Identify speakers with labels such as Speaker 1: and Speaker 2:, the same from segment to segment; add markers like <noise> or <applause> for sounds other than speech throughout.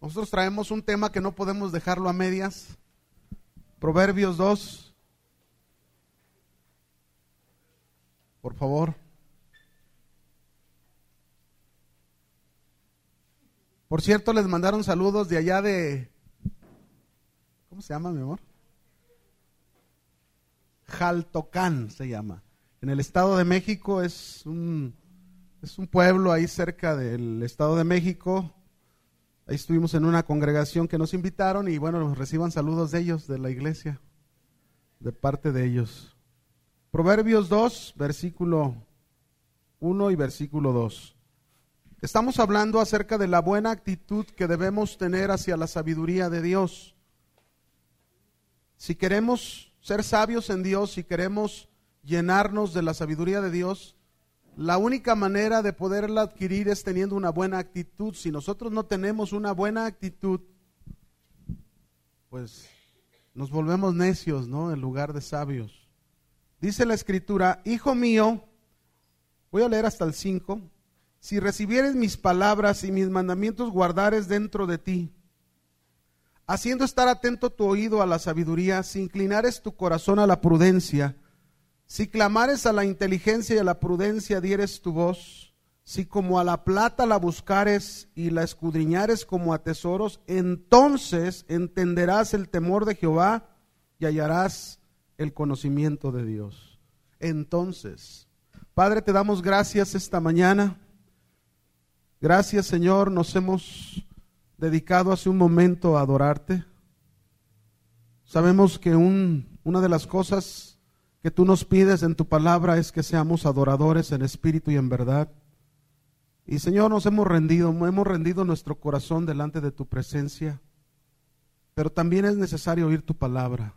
Speaker 1: Nosotros traemos un tema que no podemos dejarlo a medias. Proverbios 2. Por favor. Por cierto, les mandaron saludos de allá de... ¿Cómo se llama, mi amor? Jaltocán se llama. En el Estado de México es un, es un pueblo ahí cerca del Estado de México. Ahí estuvimos en una congregación que nos invitaron y bueno, reciban saludos de ellos, de la iglesia, de parte de ellos. Proverbios 2, versículo 1 y versículo 2. Estamos hablando acerca de la buena actitud que debemos tener hacia la sabiduría de Dios. Si queremos ser sabios en Dios, si queremos llenarnos de la sabiduría de Dios, la única manera de poderla adquirir es teniendo una buena actitud. Si nosotros no tenemos una buena actitud, pues nos volvemos necios, ¿no? En lugar de sabios. Dice la escritura, Hijo mío, voy a leer hasta el 5, si recibieres mis palabras y mis mandamientos guardares dentro de ti, haciendo estar atento tu oído a la sabiduría, si inclinares tu corazón a la prudencia, si clamares a la inteligencia y a la prudencia dieres tu voz, si como a la plata la buscares y la escudriñares como a tesoros, entonces entenderás el temor de Jehová y hallarás el conocimiento de Dios. Entonces, Padre, te damos gracias esta mañana. Gracias, Señor, nos hemos dedicado hace un momento a adorarte. Sabemos que un, una de las cosas que tú nos pides en tu palabra es que seamos adoradores en espíritu y en verdad. Y Señor, nos hemos rendido, hemos rendido nuestro corazón delante de tu presencia, pero también es necesario oír tu palabra.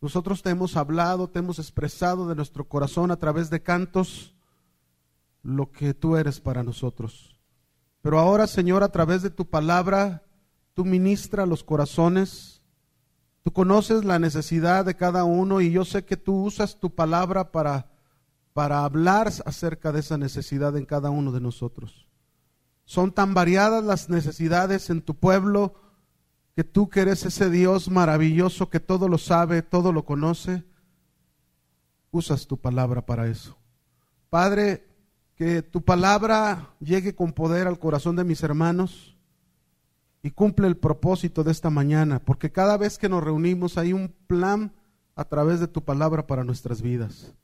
Speaker 1: Nosotros te hemos hablado, te hemos expresado de nuestro corazón a través de cantos lo que tú eres para nosotros. Pero ahora, Señor, a través de tu palabra, tú ministra los corazones Tú conoces la necesidad de cada uno y yo sé que tú usas tu palabra para, para hablar acerca de esa necesidad en cada uno de nosotros. Son tan variadas las necesidades en tu pueblo que tú que eres ese Dios maravilloso que todo lo sabe, todo lo conoce, usas tu palabra para eso. Padre, que tu palabra llegue con poder al corazón de mis hermanos y cumple el propósito de esta mañana, porque cada vez que nos reunimos hay un plan a través de tu palabra para nuestras vidas.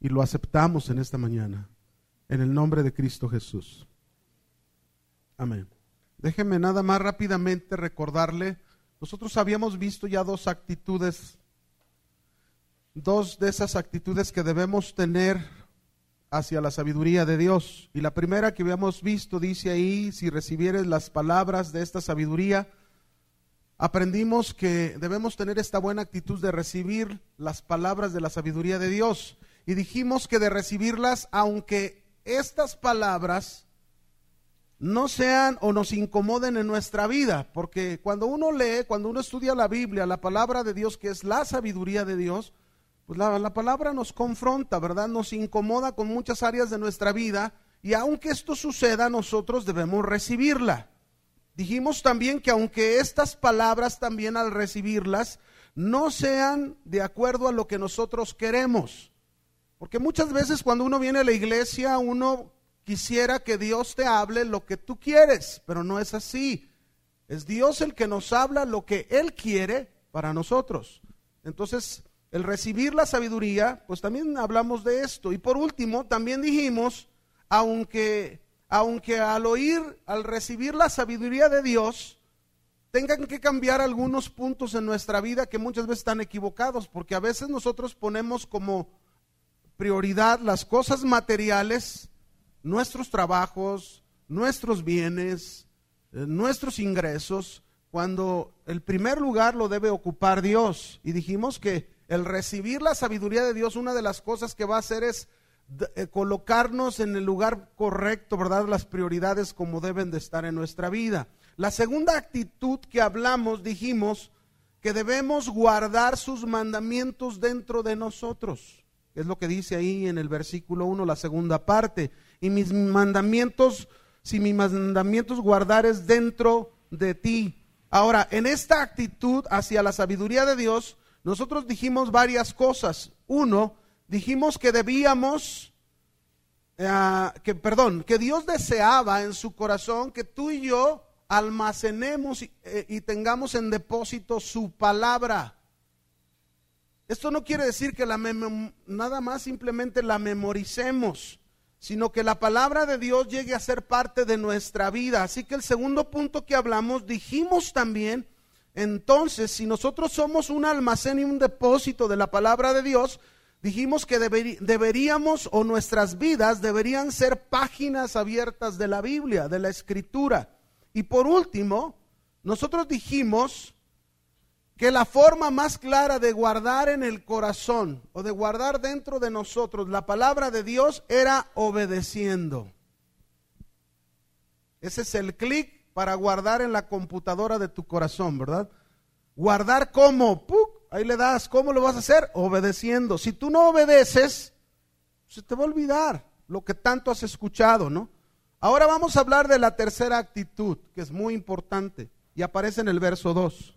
Speaker 1: Y lo aceptamos en esta mañana, en el nombre de Cristo Jesús. Amén. Déjeme nada más rápidamente recordarle, nosotros habíamos visto ya dos actitudes, dos de esas actitudes que debemos tener hacia la sabiduría de Dios. Y la primera que habíamos visto dice ahí, si recibieres las palabras de esta sabiduría, aprendimos que debemos tener esta buena actitud de recibir las palabras de la sabiduría de Dios. Y dijimos que de recibirlas, aunque estas palabras no sean o nos incomoden en nuestra vida, porque cuando uno lee, cuando uno estudia la Biblia, la palabra de Dios, que es la sabiduría de Dios, pues la, palabra nos confronta, ¿verdad? Nos incomoda con muchas áreas de nuestra vida y aunque esto suceda, nosotros debemos recibirla. Dijimos también que aunque estas palabras también al recibirlas no sean de acuerdo a lo que nosotros queremos, porque muchas veces cuando uno viene a la iglesia uno quisiera que Dios te hable lo que tú quieres, pero no es así. Es Dios el que nos habla lo que Él quiere para nosotros. Entonces, el recibir la sabiduría, pues también hablamos de esto. Y por último, también dijimos, aunque, aunque al oír, al recibir la sabiduría de Dios, tengan que cambiar algunos puntos en nuestra vida que muchas veces están equivocados, porque a veces nosotros ponemos como prioridad las cosas materiales, nuestros trabajos, nuestros bienes, eh, nuestros ingresos, cuando el primer lugar lo debe ocupar Dios. Y dijimos que el recibir la sabiduría de Dios, una de las cosas que va a hacer es eh, colocarnos en el lugar correcto, ¿verdad? Las prioridades como deben de estar en nuestra vida. La segunda actitud que hablamos, dijimos que debemos guardar sus mandamientos dentro de nosotros. Es lo que dice ahí en el versículo 1, la segunda parte. Y mis mandamientos si mis mandamientos guardares dentro de ti. Ahora, en esta actitud hacia la sabiduría de Dios, nosotros dijimos varias cosas. Uno, dijimos que debíamos, eh, que perdón, que Dios deseaba en su corazón que tú y yo almacenemos y, eh, tengamos en depósito su palabra. Esto no quiere decir que la nada más simplemente la memoricemos, sino que la palabra de Dios llegue a ser parte de nuestra vida. Así que el segundo punto que hablamos, dijimos también, entonces, si nosotros somos un almacén y un depósito de la palabra de Dios, dijimos que deberíamos o nuestras vidas deberían ser páginas abiertas de la Biblia, de la Escritura. Y por último, nosotros dijimos que la forma más clara de guardar en el corazón o de guardar dentro de nosotros la palabra de Dios era obedeciendo. Ese es el clic para guardar en la computadora de tu corazón, ¿verdad? Guardar cómo, ahí le das, ¿cómo lo vas a hacer? Obedeciendo. Si tú no obedeces, se te va a olvidar lo que tanto has escuchado, ¿no? Ahora vamos a hablar de la tercera actitud, que es muy importante, y aparece en el verso 2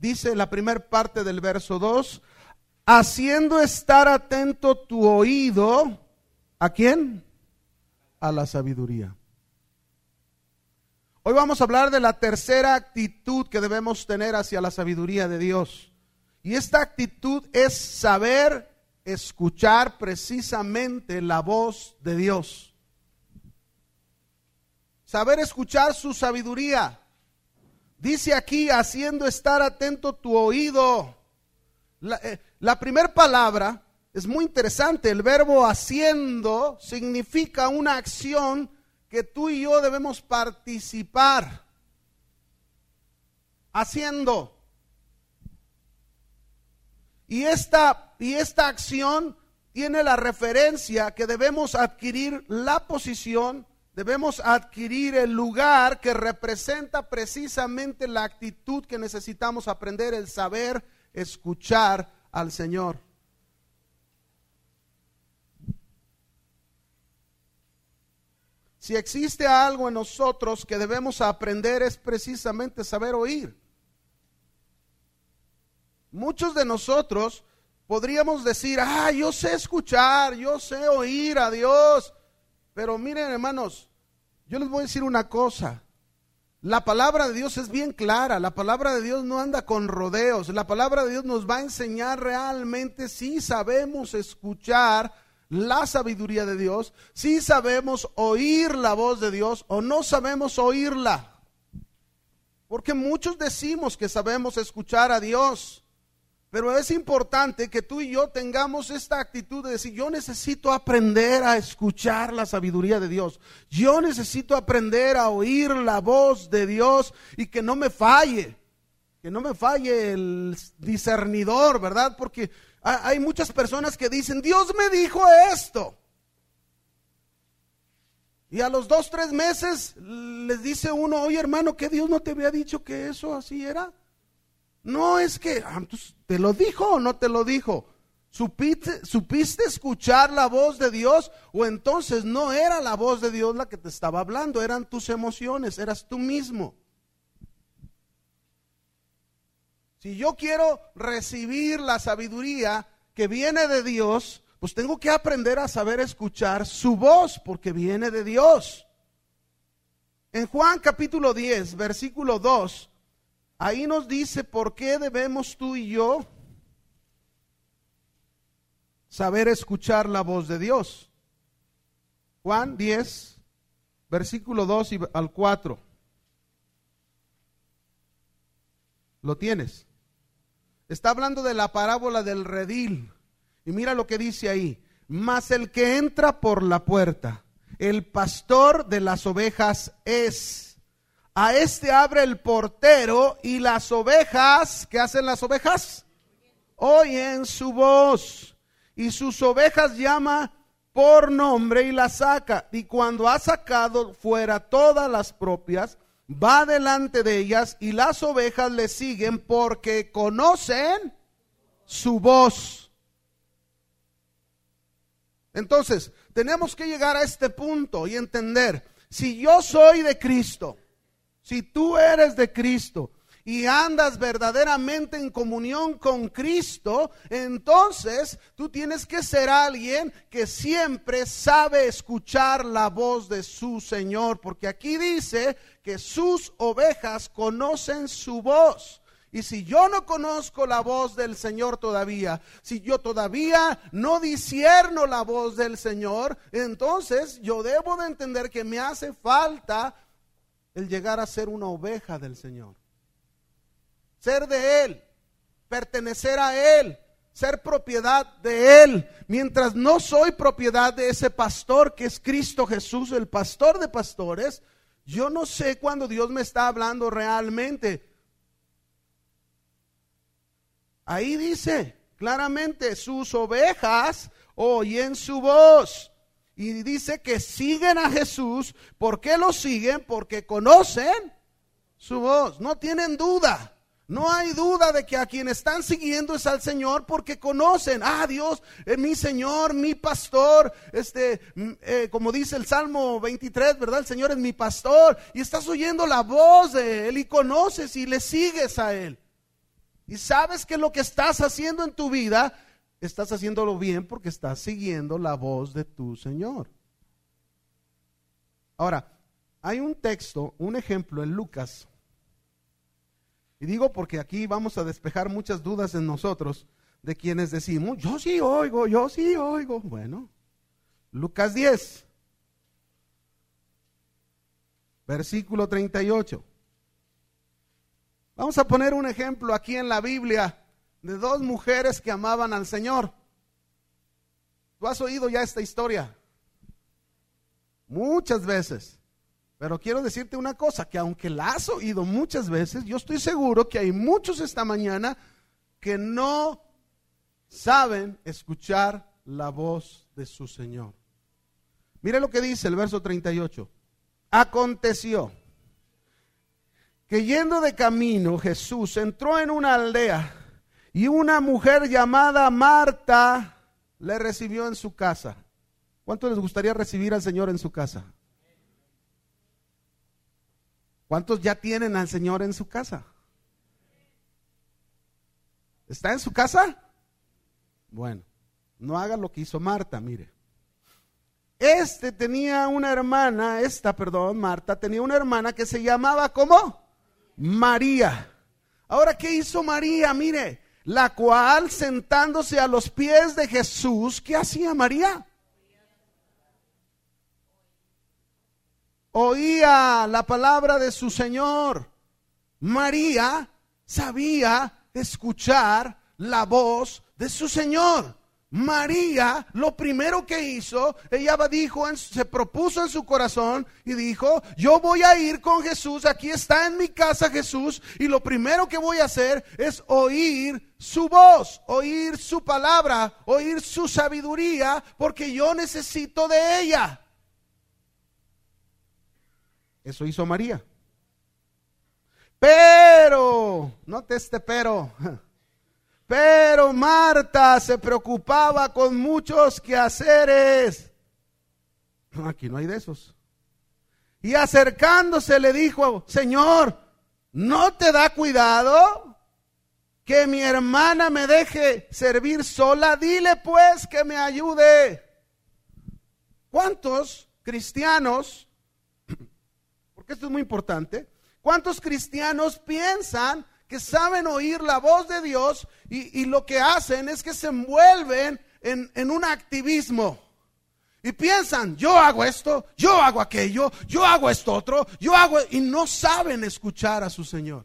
Speaker 1: dice la primera parte del verso 2, haciendo estar atento tu oído, ¿a quién? A la sabiduría. Hoy vamos a hablar de la tercera actitud que debemos tener hacia la sabiduría de Dios. Y esta actitud es saber escuchar precisamente la voz de Dios. Saber escuchar su sabiduría. Dice aquí, haciendo estar atento tu oído. La, eh, primera palabra es muy interesante. El verbo haciendo significa una acción que tú y yo debemos participar. Haciendo. Y esta, y esta acción tiene la referencia que debemos adquirir la posición Debemos adquirir el lugar que representa precisamente la actitud que necesitamos aprender, el saber escuchar al Señor. Si existe algo en nosotros que debemos aprender es precisamente saber oír. Muchos de nosotros podríamos decir, ah, yo sé escuchar, yo sé oír a Dios, pero miren hermanos, yo les voy a decir una cosa. La palabra de Dios es bien clara, la palabra de Dios no anda con rodeos, la palabra de Dios nos va a enseñar realmente si sabemos escuchar la sabiduría de Dios, si sabemos oír la voz de Dios o no sabemos oírla. Porque muchos decimos que sabemos escuchar a Dios, pero es importante que tú y yo tengamos esta actitud de decir, yo necesito aprender a escuchar la sabiduría de Dios. Yo necesito aprender a oír la voz de Dios y que no me falle, que no me falle el discernidor, ¿verdad? Porque hay muchas personas que dicen, Dios me dijo esto. Y a los dos, tres meses les dice uno, oye hermano, que Dios no te había dicho que eso así era. No es que, ah, ¿te lo dijo o no te lo dijo? ¿Supiste, ¿Supiste escuchar la voz de Dios? O entonces no era la voz de Dios la que te estaba hablando, eran tus emociones, eras tú mismo. Si yo quiero recibir la sabiduría que viene de Dios, pues tengo que aprender a saber escuchar su voz, porque viene de Dios. En Juan capítulo 10, versículo 2, Ahí nos dice por qué debemos tú y yo saber escuchar la voz de Dios. Juan 10, versículo 2 y al 4. ¿Lo tienes? Está hablando de la parábola del redil. Y mira lo que dice ahí. Mas el que entra por la puerta, el pastor de las ovejas es a este abre el portero y las ovejas, ¿qué hacen las ovejas? Oyen su voz y sus ovejas llama por nombre y las saca. Y cuando ha sacado fuera todas las propias, va delante de ellas y las ovejas le siguen porque conocen su voz. Entonces, tenemos que llegar a este punto y entender si yo soy de Cristo, si tú eres de Cristo, y andas verdaderamente en comunión con Cristo, entonces tú tienes que ser alguien que siempre sabe escuchar la voz de su Señor, porque aquí dice que sus ovejas conocen su voz. Y si yo no conozco la voz del Señor todavía, si yo todavía no disierno la voz del Señor, entonces yo debo de entender que me hace falta el llegar a ser una oveja del Señor ser de Él, pertenecer a Él, ser propiedad de Él. Mientras no soy propiedad de ese pastor que es Cristo Jesús, el pastor de pastores, yo no sé cuándo Dios me está hablando realmente. Ahí dice claramente, sus ovejas oyen su voz. Y dice que siguen a Jesús. ¿Por qué lo siguen? Porque conocen su voz. No tienen duda. No hay duda de que a quien están siguiendo es al Señor porque conocen, ah Dios, es mi Señor, mi pastor, este, mm, eh, como dice el Salmo 23, ¿verdad? El Señor es mi pastor y estás oyendo la voz de Él y conoces y le sigues a Él. Y sabes que lo que estás haciendo en tu vida, estás haciéndolo bien porque estás siguiendo la voz de tu Señor. Ahora, hay un texto, un ejemplo en Lucas y digo porque aquí vamos a despejar muchas dudas en nosotros de quienes decimos, yo sí oigo, yo sí oigo. Bueno, Lucas 10, versículo 38. Vamos a poner un ejemplo aquí en la Biblia de dos mujeres que amaban al Señor. ¿Tú has oído ya esta historia? Muchas veces. Pero quiero decirte una cosa, que aunque la has oído muchas veces, yo estoy seguro que hay muchos esta mañana que no saben escuchar la voz de su Señor. Mire lo que dice el verso 38. Aconteció que yendo de camino Jesús entró en una aldea y una mujer llamada Marta le recibió en su casa. ¿Cuánto les gustaría recibir al Señor en su casa? ¿Cuántos ya tienen al Señor en su casa? ¿Está en su casa? Bueno, no haga lo que hizo Marta, mire. Este tenía una hermana, esta, perdón, Marta, tenía una hermana que se llamaba ¿cómo? María. Ahora, ¿qué hizo María? Mire, la cual sentándose a los pies de Jesús, ¿qué hacía María? Oía la palabra de su Señor. María sabía escuchar la voz de su Señor. María, lo primero que hizo, ella dijo, se propuso en su corazón y dijo, yo voy a ir con Jesús, aquí está en mi casa Jesús, y lo primero que voy a hacer es oír su voz, oír su palabra, oír su sabiduría, porque yo necesito de ella. Eso hizo María. Pero, note este pero, pero Marta se preocupaba con muchos quehaceres. Aquí no hay de esos. Y acercándose le dijo, Señor, ¿no te da cuidado que mi hermana me deje servir sola? Dile pues que me ayude. ¿Cuántos cristianos esto es muy importante, ¿cuántos cristianos piensan que saben oír la voz de Dios y, lo que hacen es que se envuelven en, en un activismo? Y piensan, yo hago esto, yo hago aquello, yo hago esto otro, yo hago, y no saben escuchar a su Señor.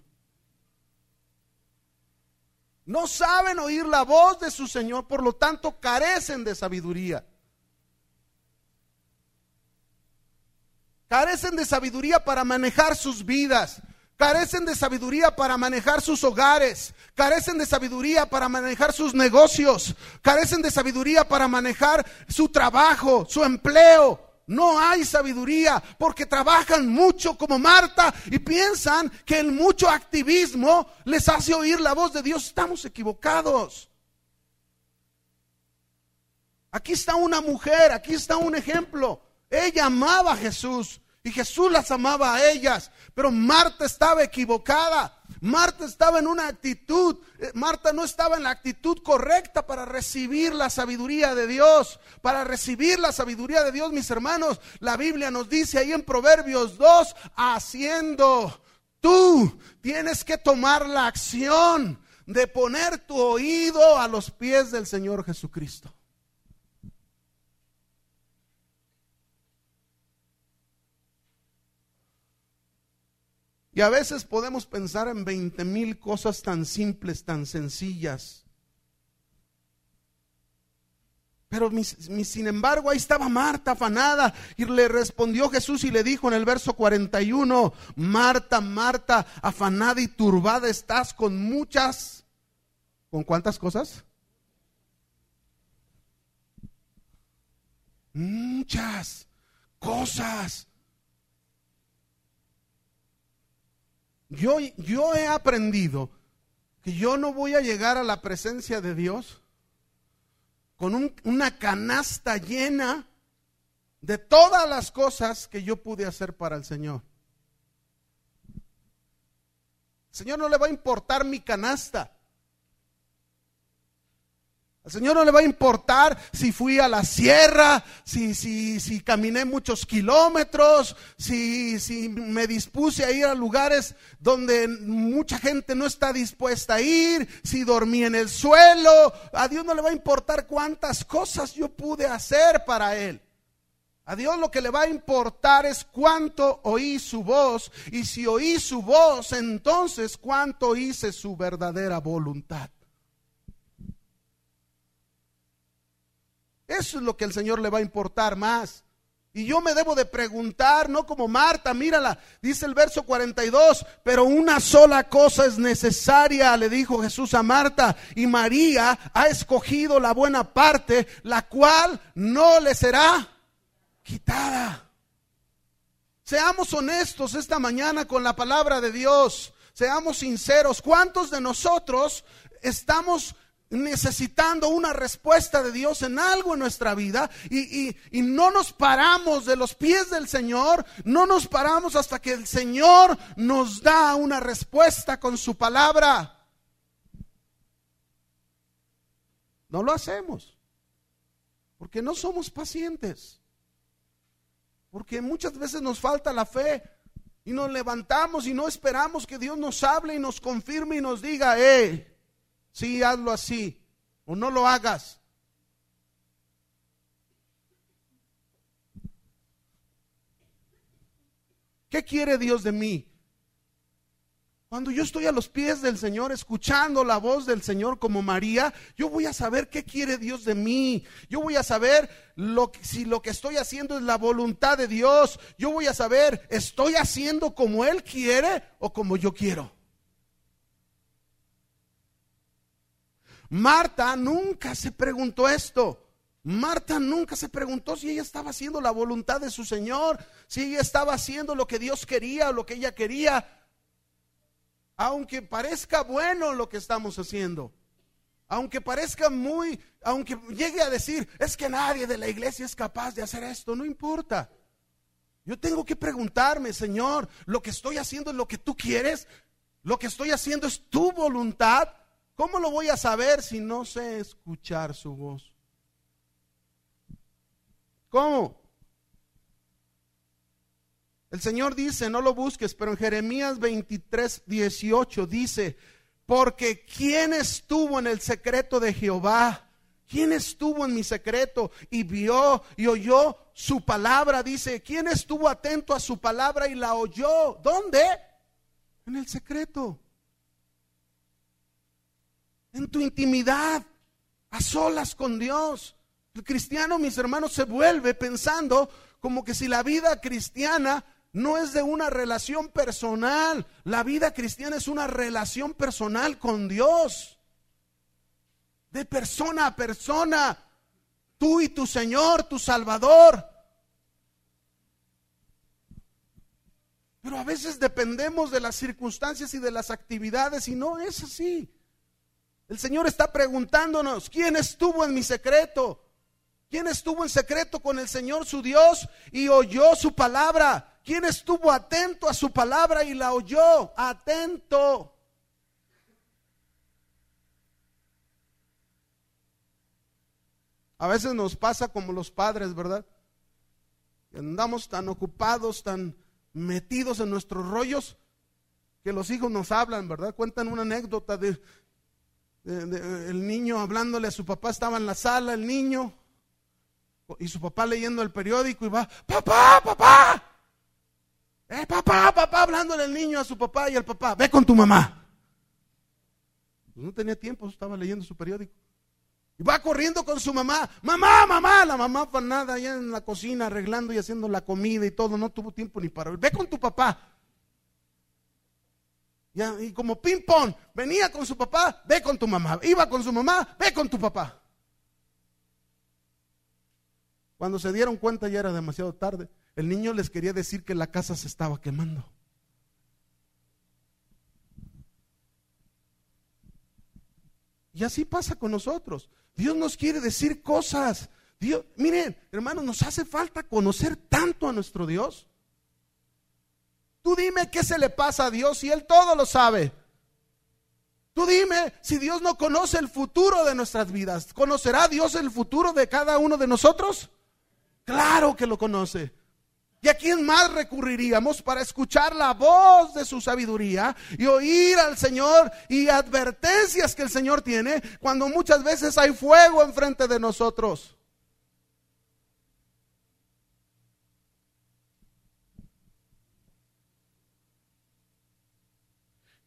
Speaker 1: No saben oír la voz de su Señor, por lo tanto carecen de sabiduría. Carecen de sabiduría para manejar sus vidas. Carecen de sabiduría para manejar sus hogares. Carecen de sabiduría para manejar sus negocios. Carecen de sabiduría para manejar su trabajo, su empleo. No hay sabiduría porque trabajan mucho como Marta y piensan que el mucho activismo les hace oír la voz de Dios. Estamos equivocados. Aquí está una mujer, aquí está un ejemplo. Ella amaba a Jesús Y Jesús las amaba a ellas, pero Marta estaba equivocada. Marta estaba en una actitud, eh, Marta no estaba en la actitud correcta para recibir la sabiduría de Dios. Para recibir la sabiduría de Dios, mis hermanos, la Biblia nos dice ahí en Proverbios 2, haciendo. Tú tienes que tomar la acción de poner tu oído a los pies del Señor Jesucristo. Y a veces podemos pensar en veinte mil cosas tan simples, tan sencillas. Pero sin embargo ahí estaba Marta afanada y le respondió Jesús y le dijo en el verso 41, Marta, Marta, afanada y turbada estás con muchas, ¿con cuántas cosas? Muchas cosas. Yo, yo he aprendido que yo no voy a llegar a la presencia de Dios con una canasta llena de todas las cosas que yo pude hacer para el Señor. El Señor no le va a importar mi canasta. Al Señor no le va a importar si fui a la sierra, si, si, si caminé muchos kilómetros, si, si me dispuse a ir a lugares donde mucha gente no está dispuesta a ir, si dormí en el suelo. A Dios no le va a importar cuántas cosas yo pude hacer para Él. A Dios lo que le va a importar es cuánto oí su voz y si oí su voz, entonces cuánto hice su verdadera voluntad. Eso es lo que el Señor le va a importar más. Y yo me debo de preguntar, no como Marta, mírala, dice el verso 42, pero una sola cosa es necesaria, le dijo Jesús a Marta, y María ha escogido la buena parte, la cual no le será quitada. Seamos honestos esta mañana con la palabra de Dios, seamos sinceros, ¿cuántos de nosotros estamos necesitando una respuesta de Dios en algo en nuestra vida y, no nos paramos de los pies del Señor, no nos paramos hasta que el Señor nos da una respuesta con su palabra. No lo hacemos porque no somos pacientes, porque muchas veces nos falta la fe y nos levantamos y no esperamos que Dios nos hable y nos confirme y nos diga, eh Sí, hazlo así. O no lo hagas. ¿Qué quiere Dios de mí? Cuando yo estoy a los pies del Señor, escuchando la voz del Señor como María, yo voy a saber qué quiere Dios de mí. Yo voy a saber lo, si lo que estoy haciendo es la voluntad de Dios. Yo voy a saber, ¿estoy haciendo como Él quiere o como yo quiero? Marta nunca se preguntó esto. Marta nunca se preguntó si ella estaba haciendo la voluntad de su Señor, si ella estaba haciendo lo que Dios quería o lo que ella quería. Aunque parezca bueno lo que estamos haciendo, aunque parezca muy, aunque llegue a decir, es que nadie de la iglesia es capaz de hacer esto, no importa. Yo tengo que preguntarme, Señor, lo que estoy haciendo es lo que tú quieres, lo que estoy haciendo es tu voluntad. ¿Cómo lo voy a saber si no sé escuchar su voz? ¿Cómo? El Señor dice, no lo busques, pero en Jeremías 23, 18 dice, porque ¿quién estuvo en el secreto de Jehová? ¿Quién estuvo en mi secreto y vio y oyó su palabra? Dice, ¿quién estuvo atento a su palabra y la oyó? ¿Dónde? En el secreto en tu intimidad, a solas con Dios. El cristiano, mis hermanos, se vuelve pensando como que si la vida cristiana no es de una relación personal, la vida cristiana es una relación personal con Dios, de persona a persona, tú y tu Señor, tu Salvador. Pero a veces dependemos de las circunstancias y de las actividades y no es así. El Señor está preguntándonos, ¿quién estuvo en mi secreto? ¿Quién estuvo en secreto con el Señor su Dios y oyó su palabra? ¿Quién estuvo atento a su palabra y la oyó? Atento. A veces nos pasa como los padres, ¿verdad? Andamos tan ocupados, tan metidos en nuestros rollos, que los hijos nos hablan, ¿verdad? Cuentan una anécdota de, el niño hablándole a su papá, estaba en la sala el niño, y su papá leyendo el periódico y va, papá, papá, eh, papá, papá, hablándole el niño a su papá y el papá, ve con tu mamá. No tenía tiempo, estaba leyendo su periódico. Y va corriendo con su mamá. Mamá, mamá. La mamá nada allá en la cocina arreglando y haciendo la comida y todo. No tuvo tiempo ni para. Ve con tu papá. Y como ping pong, venía con su papá, ve con tu mamá. Iba con su mamá, ve con tu papá. Cuando se dieron cuenta ya era demasiado tarde. El niño les quería decir que la casa se estaba quemando. Y así pasa con nosotros. Dios nos quiere decir cosas. Dios, miren, hermanos, nos hace falta conocer tanto a nuestro Dios. Tú dime qué se le pasa a Dios y Él todo lo sabe. Tú dime si Dios no conoce el futuro de nuestras vidas. ¿Conocerá Dios el futuro de cada uno de nosotros? Claro que lo conoce. ¿Y a quién más recurriríamos para escuchar la voz de su sabiduría y oír al Señor y advertencias que el Señor tiene cuando muchas veces hay fuego enfrente de nosotros?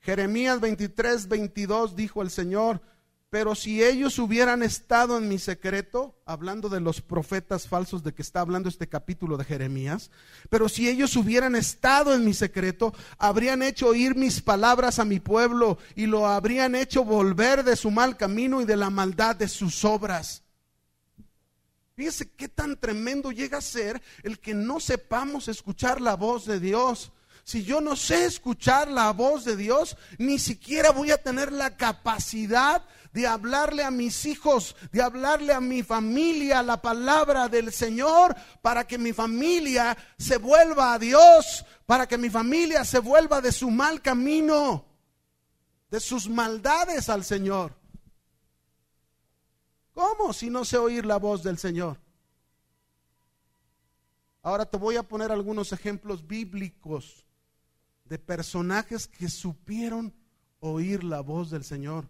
Speaker 1: Jeremías 23, 22 dijo el Señor, pero si ellos hubieran estado en mi secreto, hablando de los profetas falsos de que está hablando este capítulo de Jeremías, pero si ellos hubieran estado en mi secreto, habrían hecho oír mis palabras a mi pueblo y lo habrían hecho volver de su mal camino y de la maldad de sus obras. Fíjese qué tan tremendo llega a ser el que no sepamos escuchar la voz de Dios si yo no sé escuchar la voz de Dios, ni siquiera voy a tener la capacidad de hablarle a mis hijos, de hablarle a mi familia la palabra del Señor para que mi familia se vuelva a Dios, para que mi familia se vuelva de su mal camino, de sus maldades al Señor. ¿Cómo si no sé oír la voz del Señor? Ahora te voy a poner algunos ejemplos bíblicos de personajes que supieron oír la voz del Señor.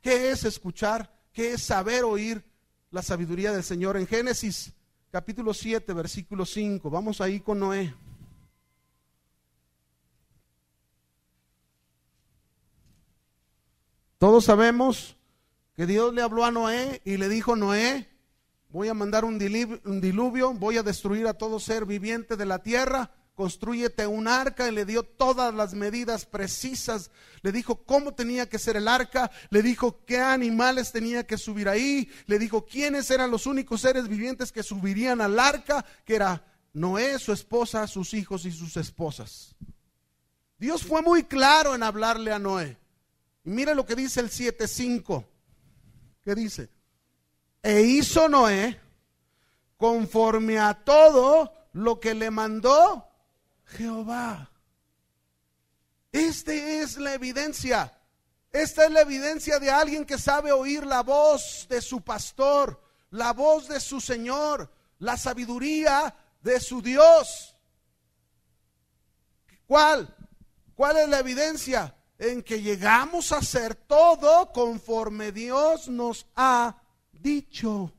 Speaker 1: ¿Qué es escuchar? ¿Qué es saber oír la sabiduría del Señor? En Génesis capítulo 7, versículo 5, vamos ahí con Noé. Todos sabemos que Dios le habló a Noé y le dijo, Noé, voy a mandar un diluvio, voy a destruir a todo ser viviente de la tierra construyete un arca y le dio todas las medidas precisas. Le dijo cómo tenía que ser el arca, le dijo qué animales tenía que subir ahí, le dijo quiénes eran los únicos seres vivientes que subirían al arca, que era Noé, su esposa, sus hijos y sus esposas. Dios fue muy claro en hablarle a Noé. Y mire lo que dice el 7.5. ¿Qué dice? E hizo Noé conforme a todo lo que le mandó Jehová. Esta es la evidencia. Esta es la evidencia de alguien que sabe oír la voz de su pastor, la voz de su Señor, la sabiduría de su Dios. ¿Cuál? ¿Cuál es la evidencia? En que llegamos a hacer todo conforme Dios nos ha dicho.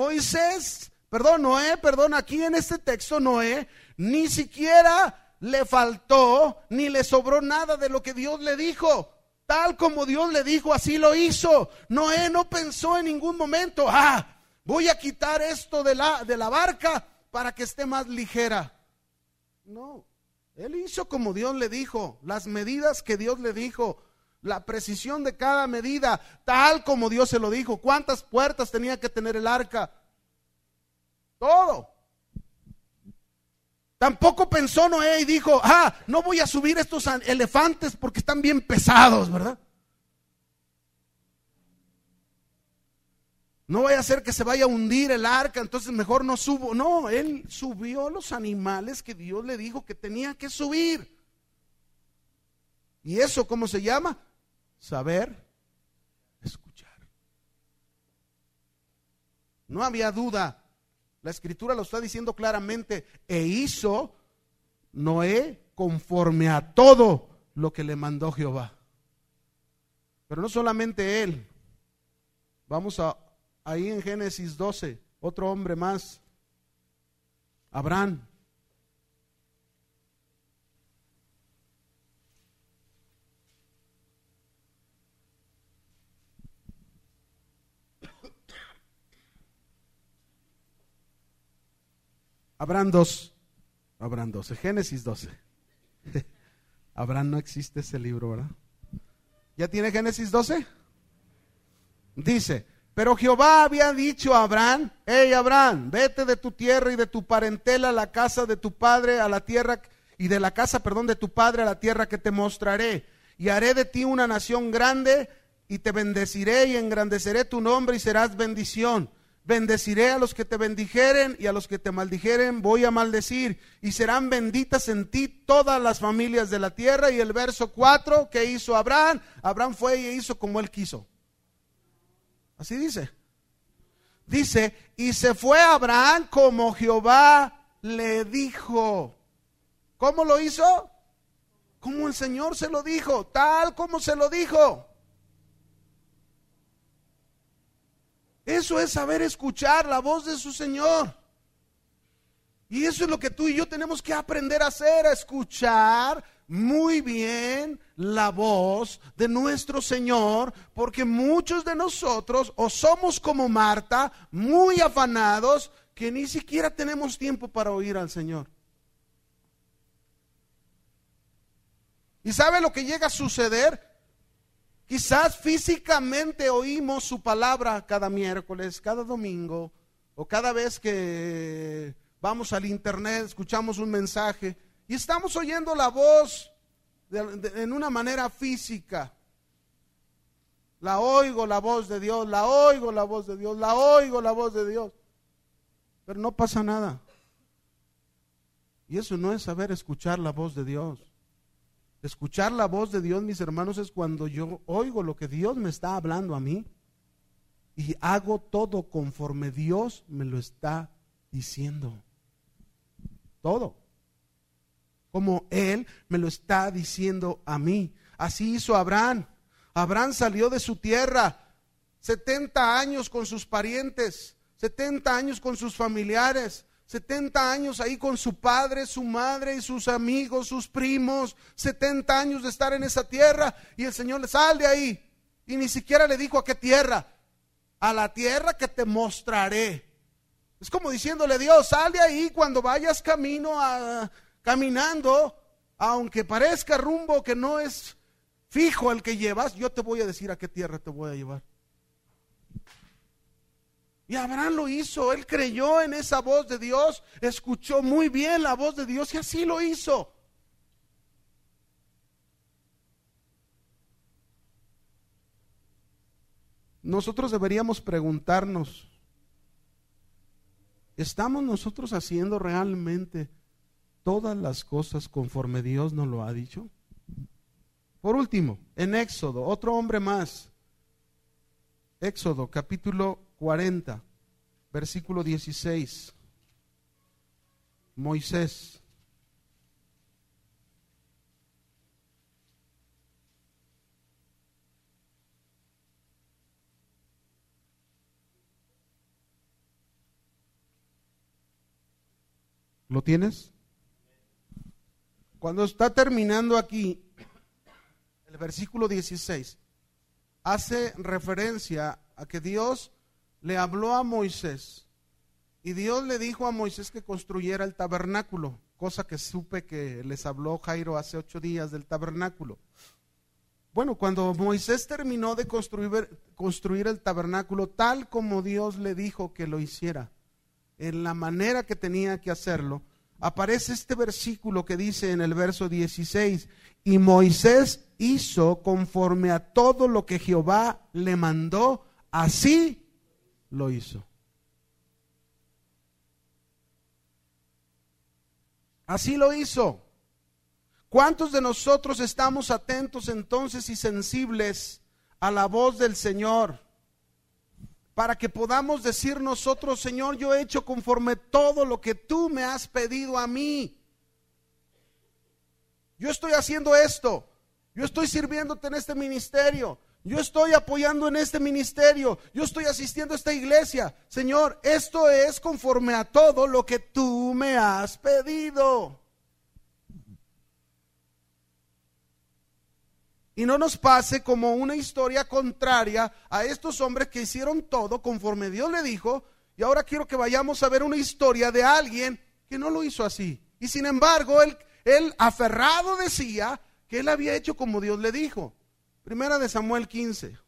Speaker 1: Moisés, perdón, Noé, perdón, aquí en este texto Noé ni siquiera le faltó ni le sobró nada de lo que Dios le dijo. Tal como Dios le dijo, así lo hizo. Noé no pensó en ningún momento, ah, voy a quitar esto de la, de la barca para que esté más ligera. No, él hizo como Dios le dijo, las medidas que Dios le dijo, la precisión de cada medida, tal como Dios se lo dijo. ¿Cuántas puertas tenía que tener el arca? Todo. Tampoco pensó Noé y dijo, ah, no voy a subir estos elefantes porque están bien pesados, ¿verdad? No vaya a ser que se vaya a hundir el arca, entonces mejor no subo. No, él subió los animales que Dios le dijo que tenía que subir. ¿Y eso cómo se llama? Saber escuchar. No había duda. La escritura lo está diciendo claramente. E hizo Noé conforme a todo lo que le mandó Jehová. Pero no solamente él. Vamos a ahí en Génesis 12, otro hombre más, Abraham. Abraham 2, Abraham 12, Génesis 12. <laughs> Abraham no existe ese libro, ¿verdad? ¿Ya tiene Génesis 12? Dice, pero Jehová había dicho a Abraham, hey Abraham, vete de tu tierra y de tu parentela a la casa de tu padre, a la tierra, y de la casa, perdón, de tu padre a la tierra que te mostraré. Y haré de ti una nación grande, y te bendeciré y engrandeceré tu nombre y serás bendición. Bendeciré a los que te bendijeren y a los que te maldijeren voy a maldecir. Y serán benditas en ti todas las familias de la tierra. Y el verso 4 que hizo Abraham, Abraham fue y hizo como él quiso. Así dice. Dice, y se fue Abraham como Jehová le dijo. ¿Cómo lo hizo? Como el Señor se lo dijo, tal como se lo dijo. Eso es saber escuchar la voz de su Señor. Y eso es lo que tú y yo tenemos que aprender a hacer, a escuchar muy bien la voz de nuestro Señor, porque muchos de nosotros o somos como Marta, muy afanados, que ni siquiera tenemos tiempo para oír al Señor. ¿Y sabe lo que llega a suceder? Quizás físicamente oímos su palabra cada miércoles, cada domingo, o cada vez que vamos al internet, escuchamos un mensaje, y estamos oyendo la voz en una manera física. La oigo la voz de Dios, la oigo la voz de Dios, la oigo la voz de Dios. Pero no pasa nada. Y eso no es saber escuchar la voz de Dios. Escuchar la voz de Dios, mis hermanos, es cuando yo oigo lo que Dios me está hablando a mí y hago todo conforme Dios me lo está diciendo. Todo como Él me lo está diciendo a mí. Así hizo Abraham. Abraham salió de su tierra, 70 años con sus parientes, 70 años con sus familiares, 70 años ahí con su padre, su madre y sus amigos, sus primos, 70 años de estar en esa tierra y el Señor le sale ahí y ni siquiera le dijo a qué tierra, a la tierra que te mostraré. Es como diciéndole Dios, sal de ahí cuando vayas camino a caminando, aunque parezca rumbo que no es fijo el que llevas, yo te voy a decir a qué tierra te voy a llevar. Y Abraham lo hizo, él creyó en esa voz de Dios, escuchó muy bien la voz de Dios y así lo hizo. Nosotros deberíamos preguntarnos, ¿estamos nosotros haciendo realmente todas las cosas conforme Dios nos lo ha dicho? Por último, en Éxodo, otro hombre más. Éxodo capítulo 40, versículo 16. Moisés. ¿Lo tienes? Cuando está terminando aquí, el versículo 16, hace referencia a que Dios le habló a Moisés y Dios le dijo a Moisés que construyera el tabernáculo, cosa que supe que les habló Jairo hace ocho días del tabernáculo. Bueno, cuando Moisés terminó de construir, construir el tabernáculo tal como Dios le dijo que lo hiciera, en la manera que tenía que hacerlo, aparece este versículo que dice en el verso 16, y Moisés hizo conforme a todo lo que Jehová le mandó, así lo hizo. Así lo hizo. ¿Cuántos de nosotros estamos atentos entonces y sensibles a la voz del Señor? Para que podamos decir nosotros, Señor, yo he hecho conforme todo lo que tú me has pedido a mí. Yo estoy haciendo esto. Yo estoy sirviéndote en este ministerio. Yo estoy apoyando en este ministerio. Yo estoy asistiendo a esta iglesia. Señor, esto es conforme a todo lo que tú me has pedido. Y no nos pase como una historia contraria a estos hombres que hicieron todo conforme Dios le dijo. Y ahora quiero que vayamos a ver una historia de alguien que no lo hizo así. Y sin embargo, él, aferrado decía que él había hecho como Dios le dijo. Primera de Samuel 15.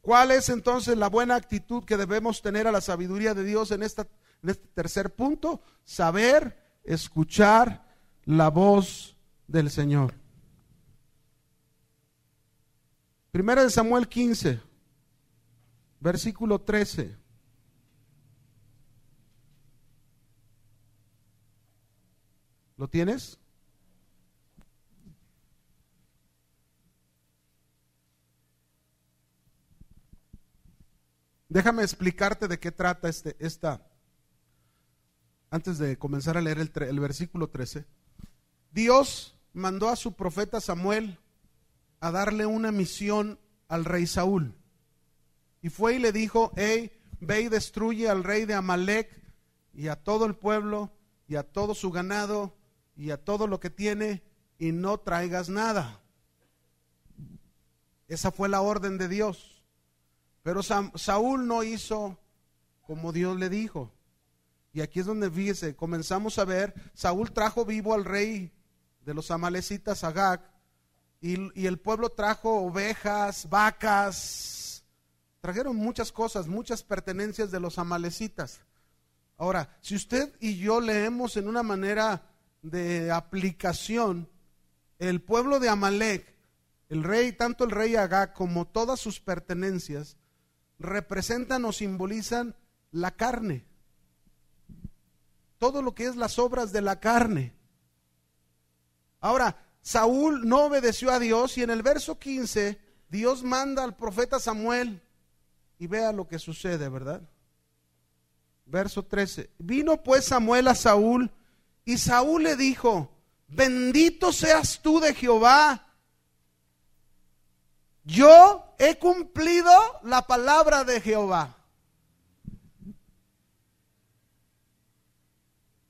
Speaker 1: ¿Cuál es entonces la buena actitud que debemos tener a la sabiduría de Dios en esta en este tercer punto, saber escuchar la voz del Señor. Primera de Samuel 15, versículo 13. ¿Lo tienes? Déjame explicarte de qué trata este, esta, antes de comenzar a leer el, versículo 13, Dios mandó a su profeta Samuel a darle una misión al rey Saúl. Y fue y le dijo, hey, ve y destruye al rey de Amalek y a todo el pueblo y a todo su ganado y a todo lo que tiene y no traigas nada. Esa fue la orden de Dios. Pero Saúl no hizo como Dios le dijo. Y aquí es donde fíjese, comenzamos a ver, Saúl trajo vivo al rey de los amalecitas, Agag, y, y el pueblo trajo ovejas, vacas, trajeron muchas cosas, muchas pertenencias de los amalecitas. Ahora, si usted y yo leemos en una manera de aplicación, el pueblo de Amalek, el rey, tanto el rey Agag como todas sus pertenencias, representan o simbolizan la carne todo lo que es las obras de la carne. Ahora, Saúl no obedeció a Dios y en el verso 15 Dios manda al profeta Samuel y vea lo que sucede, ¿verdad? Verso 13. Vino pues Samuel a Saúl y Saúl le dijo, bendito seas tú de Jehová. Yo he cumplido la palabra de Jehová.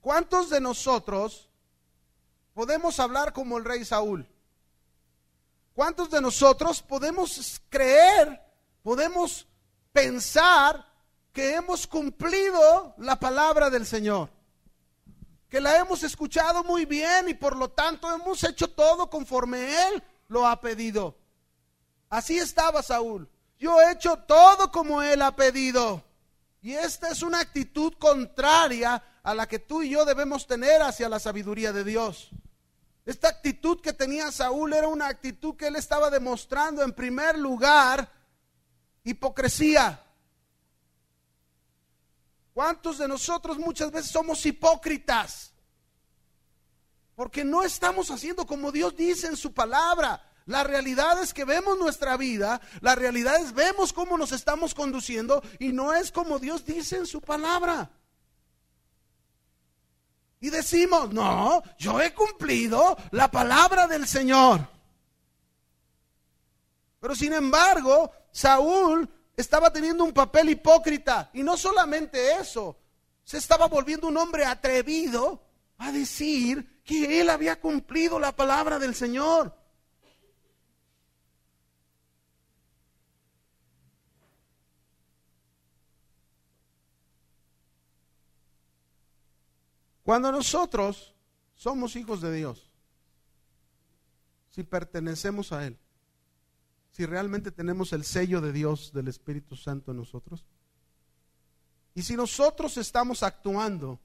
Speaker 1: ¿Cuántos de nosotros podemos hablar como el rey Saúl? ¿Cuántos de nosotros podemos creer, podemos pensar que hemos cumplido la palabra del Señor? Que la hemos escuchado muy bien y por lo tanto hemos hecho todo conforme Él lo ha pedido. Así estaba Saúl. Yo he hecho todo como Él ha pedido. Y esta es una actitud contraria a la que tú y yo debemos tener hacia la sabiduría de Dios. Esta actitud que tenía Saúl era una actitud que él estaba demostrando en primer lugar hipocresía. ¿Cuántos de nosotros muchas veces somos hipócritas? Porque no estamos haciendo como Dios dice en su palabra. La realidad es que vemos nuestra vida, la realidad es vemos cómo nos estamos conduciendo y no es como Dios dice en su palabra. Y decimos, no, yo he cumplido la palabra del Señor. Pero sin embargo, Saúl estaba teniendo un papel hipócrita. Y no solamente eso, se estaba volviendo un hombre atrevido a decir que él había cumplido la palabra del Señor. Cuando nosotros somos hijos de Dios, si pertenecemos a Él, si realmente tenemos el sello de Dios, del Espíritu Santo en nosotros, y si nosotros estamos actuando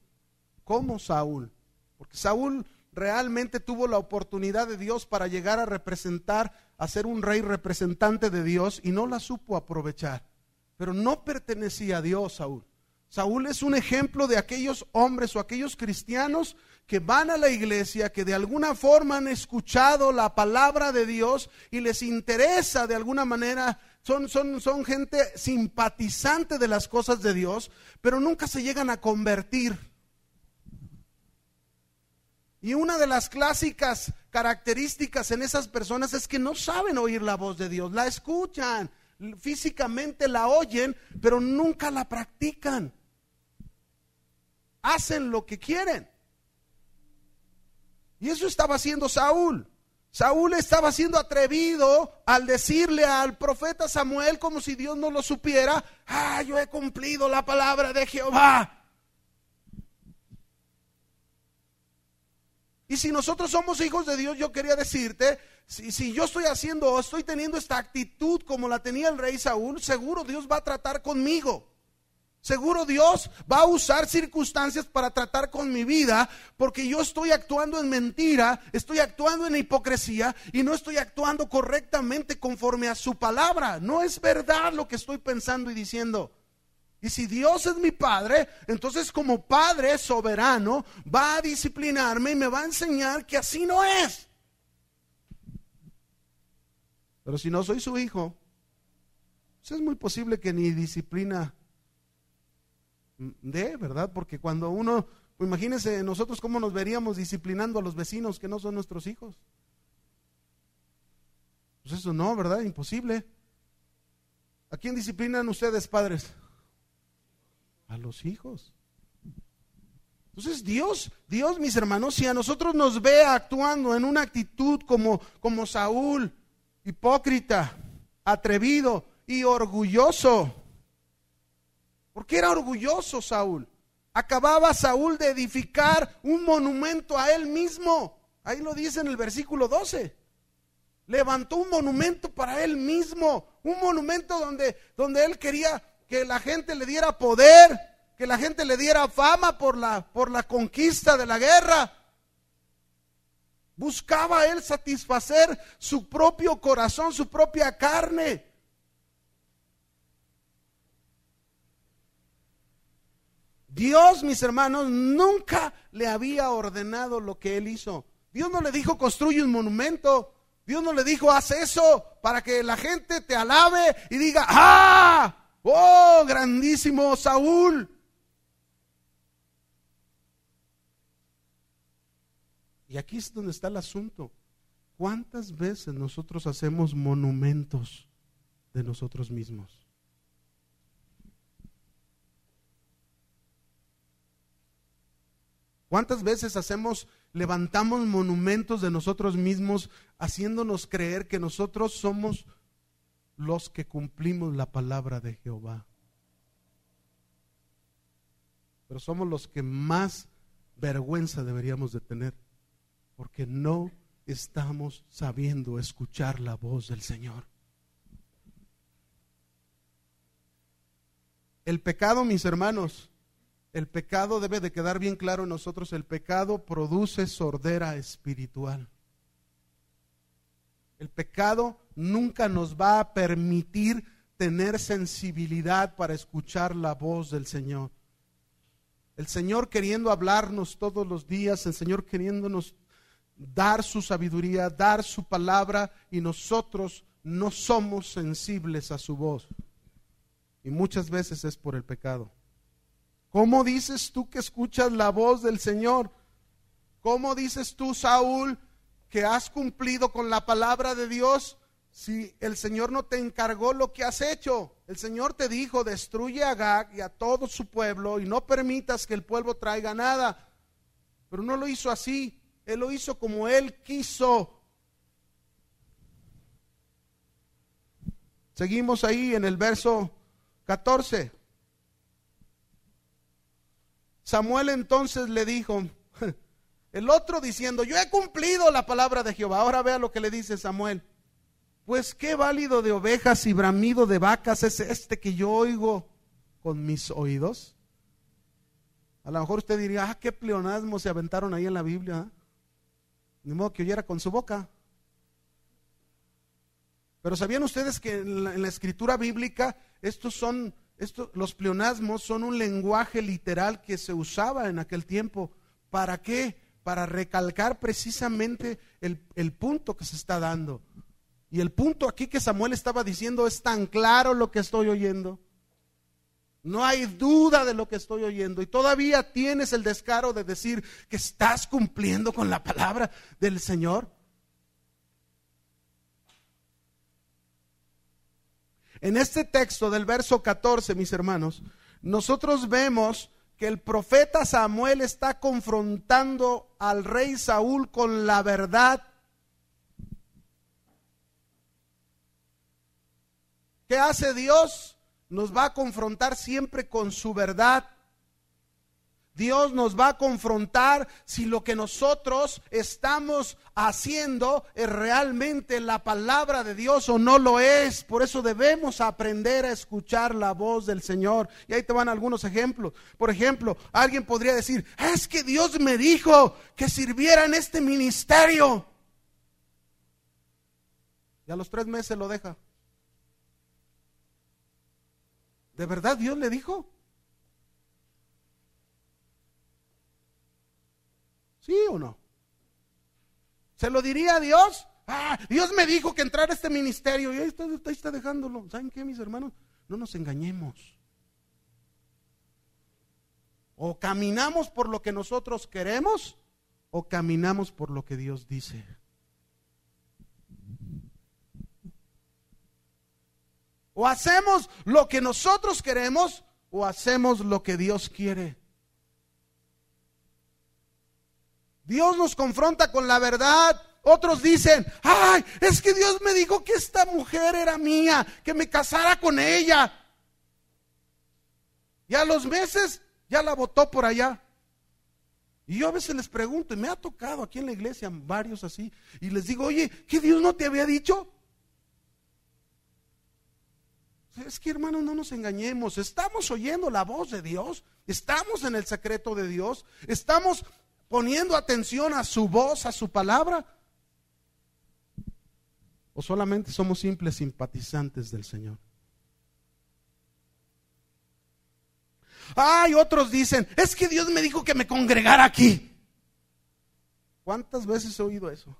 Speaker 1: como Saúl, porque Saúl realmente tuvo la oportunidad de Dios para llegar a representar, a ser un rey representante de Dios y no la supo aprovechar. Pero no pertenecía a Dios, Saúl. Saúl es un ejemplo de aquellos hombres o aquellos cristianos que van a la iglesia, que de alguna forma han escuchado la palabra de Dios y les interesa de alguna manera, son, son, son gente simpatizante de las cosas de Dios, pero nunca se llegan a convertir. Y una de las clásicas características en esas personas es que no saben oír la voz de Dios, la escuchan, físicamente la oyen, pero nunca la practican. Hacen lo que quieren. Y eso estaba haciendo Saúl. Saúl estaba siendo atrevido al decirle al profeta Samuel como si Dios no lo supiera, ah, yo he cumplido la palabra de Jehová. Y si nosotros somos hijos de Dios, yo quería decirte, si, si yo estoy haciendo, estoy teniendo esta actitud como la tenía el rey Saúl, seguro Dios va a tratar conmigo. Seguro Dios va a usar circunstancias para tratar con mi vida porque yo estoy actuando en mentira, estoy actuando en hipocresía y no estoy actuando correctamente conforme a su palabra. No es verdad lo que estoy pensando y diciendo. Y si Dios es mi padre, entonces como padre soberano va a disciplinarme y me va a enseñar que así no es. Pero si no soy su hijo, pues es muy posible que ni disciplina de, ¿verdad? Porque cuando uno, pues imagínense nosotros cómo nos veríamos disciplinando a los vecinos que no son nuestros hijos. Pues eso no, ¿verdad? Imposible. ¿A quién disciplinan ustedes, padres? A los hijos. Entonces Dios, Dios, mis hermanos, si a nosotros nos ve actuando en una actitud como, como Saúl, hipócrita, atrevido y orgulloso, porque era orgulloso Saúl. Acababa Saúl de edificar un monumento a él mismo. Ahí lo dice en el versículo 12. Levantó un monumento para él mismo. Un monumento donde, donde él quería que la gente le diera poder, que la gente le diera fama por la, por la conquista de la guerra. Buscaba él satisfacer su propio corazón, su propia carne. Dios, mis hermanos, nunca le había ordenado lo que él hizo. Dios no le dijo construye un monumento. Dios no le dijo haz eso para que la gente te alabe y diga, ah, oh, grandísimo Saúl. Y aquí es donde está el asunto. ¿Cuántas veces nosotros hacemos monumentos de nosotros mismos? ¿Cuántas veces hacemos, levantamos monumentos de nosotros mismos, haciéndonos creer que nosotros somos los que cumplimos la palabra de Jehová? Pero somos los que más vergüenza deberíamos de tener, porque no estamos sabiendo escuchar la voz del Señor. El pecado, mis hermanos, el pecado debe de quedar bien claro en nosotros, el pecado produce sordera espiritual. El pecado nunca nos va a permitir tener sensibilidad para escuchar la voz del Señor. El Señor queriendo hablarnos todos los días, el Señor queriéndonos dar su sabiduría, dar su palabra y nosotros no somos sensibles a su voz. Y muchas veces es por el pecado. ¿Cómo dices tú que escuchas la voz del Señor? ¿Cómo dices tú, Saúl, que has cumplido con la palabra de Dios si el Señor no te encargó lo que has hecho? El Señor te dijo, destruye a Gag y a todo su pueblo y no permitas que el pueblo traiga nada. Pero no lo hizo así, Él lo hizo como Él quiso. Seguimos ahí en el verso 14. Samuel entonces le dijo, <laughs> el otro diciendo, yo he cumplido la palabra de Jehová. Ahora vea lo que le dice Samuel. Pues qué válido de ovejas y bramido de vacas es este que yo oigo con mis oídos. A lo mejor usted diría, ah, qué pleonasmo se aventaron ahí en la Biblia. Ni modo que oyera con su boca. Pero ¿sabían ustedes que en la, escritura bíblica estos son, estos, los pleonasmos son un lenguaje literal que se usaba en aquel tiempo? ¿Para qué? Para recalcar precisamente el, el punto que se está dando. Y el punto aquí que Samuel estaba diciendo es tan claro lo que estoy oyendo. No hay duda de lo que estoy oyendo. Y todavía tienes el descaro de decir que estás cumpliendo con la palabra del Señor. En este texto del verso 14, mis hermanos, nosotros vemos que el profeta Samuel está confrontando al rey Saúl con la verdad. ¿Qué hace Dios? Nos va a confrontar siempre con su verdad. Dios nos va a confrontar si lo que nosotros estamos haciendo es realmente la palabra de Dios o no lo es. Por eso debemos aprender a escuchar la voz del Señor. Y ahí te van algunos ejemplos. Por ejemplo, alguien podría decir, es que Dios me dijo que sirviera en este ministerio. Y a los tres meses lo deja. ¿De verdad Dios le dijo? ¿Sí o no? ¿Se lo diría a Dios? Ah, Dios me dijo que entrar a este ministerio y está, ahí está dejándolo. ¿Saben qué, mis hermanos? No nos engañemos. O caminamos por lo que nosotros queremos o caminamos por lo que Dios dice. O hacemos lo que nosotros queremos o hacemos lo que Dios quiere. Dios nos confronta con la verdad. Otros dicen, ay, es que Dios me dijo que esta mujer era mía, que me casara con ella. Y a los meses ya la votó por allá. Y yo a veces les pregunto, y me ha tocado aquí en la iglesia varios así, y les digo, oye, ¿qué Dios no te había dicho? Es que hermanos, no nos engañemos, estamos oyendo la voz de Dios, estamos en el secreto de Dios, estamos poniendo atención a su voz, a su palabra? ¿O solamente somos simples simpatizantes del Señor? Hay otros dicen, es que Dios me dijo que me congregara aquí. ¿Cuántas veces he oído eso?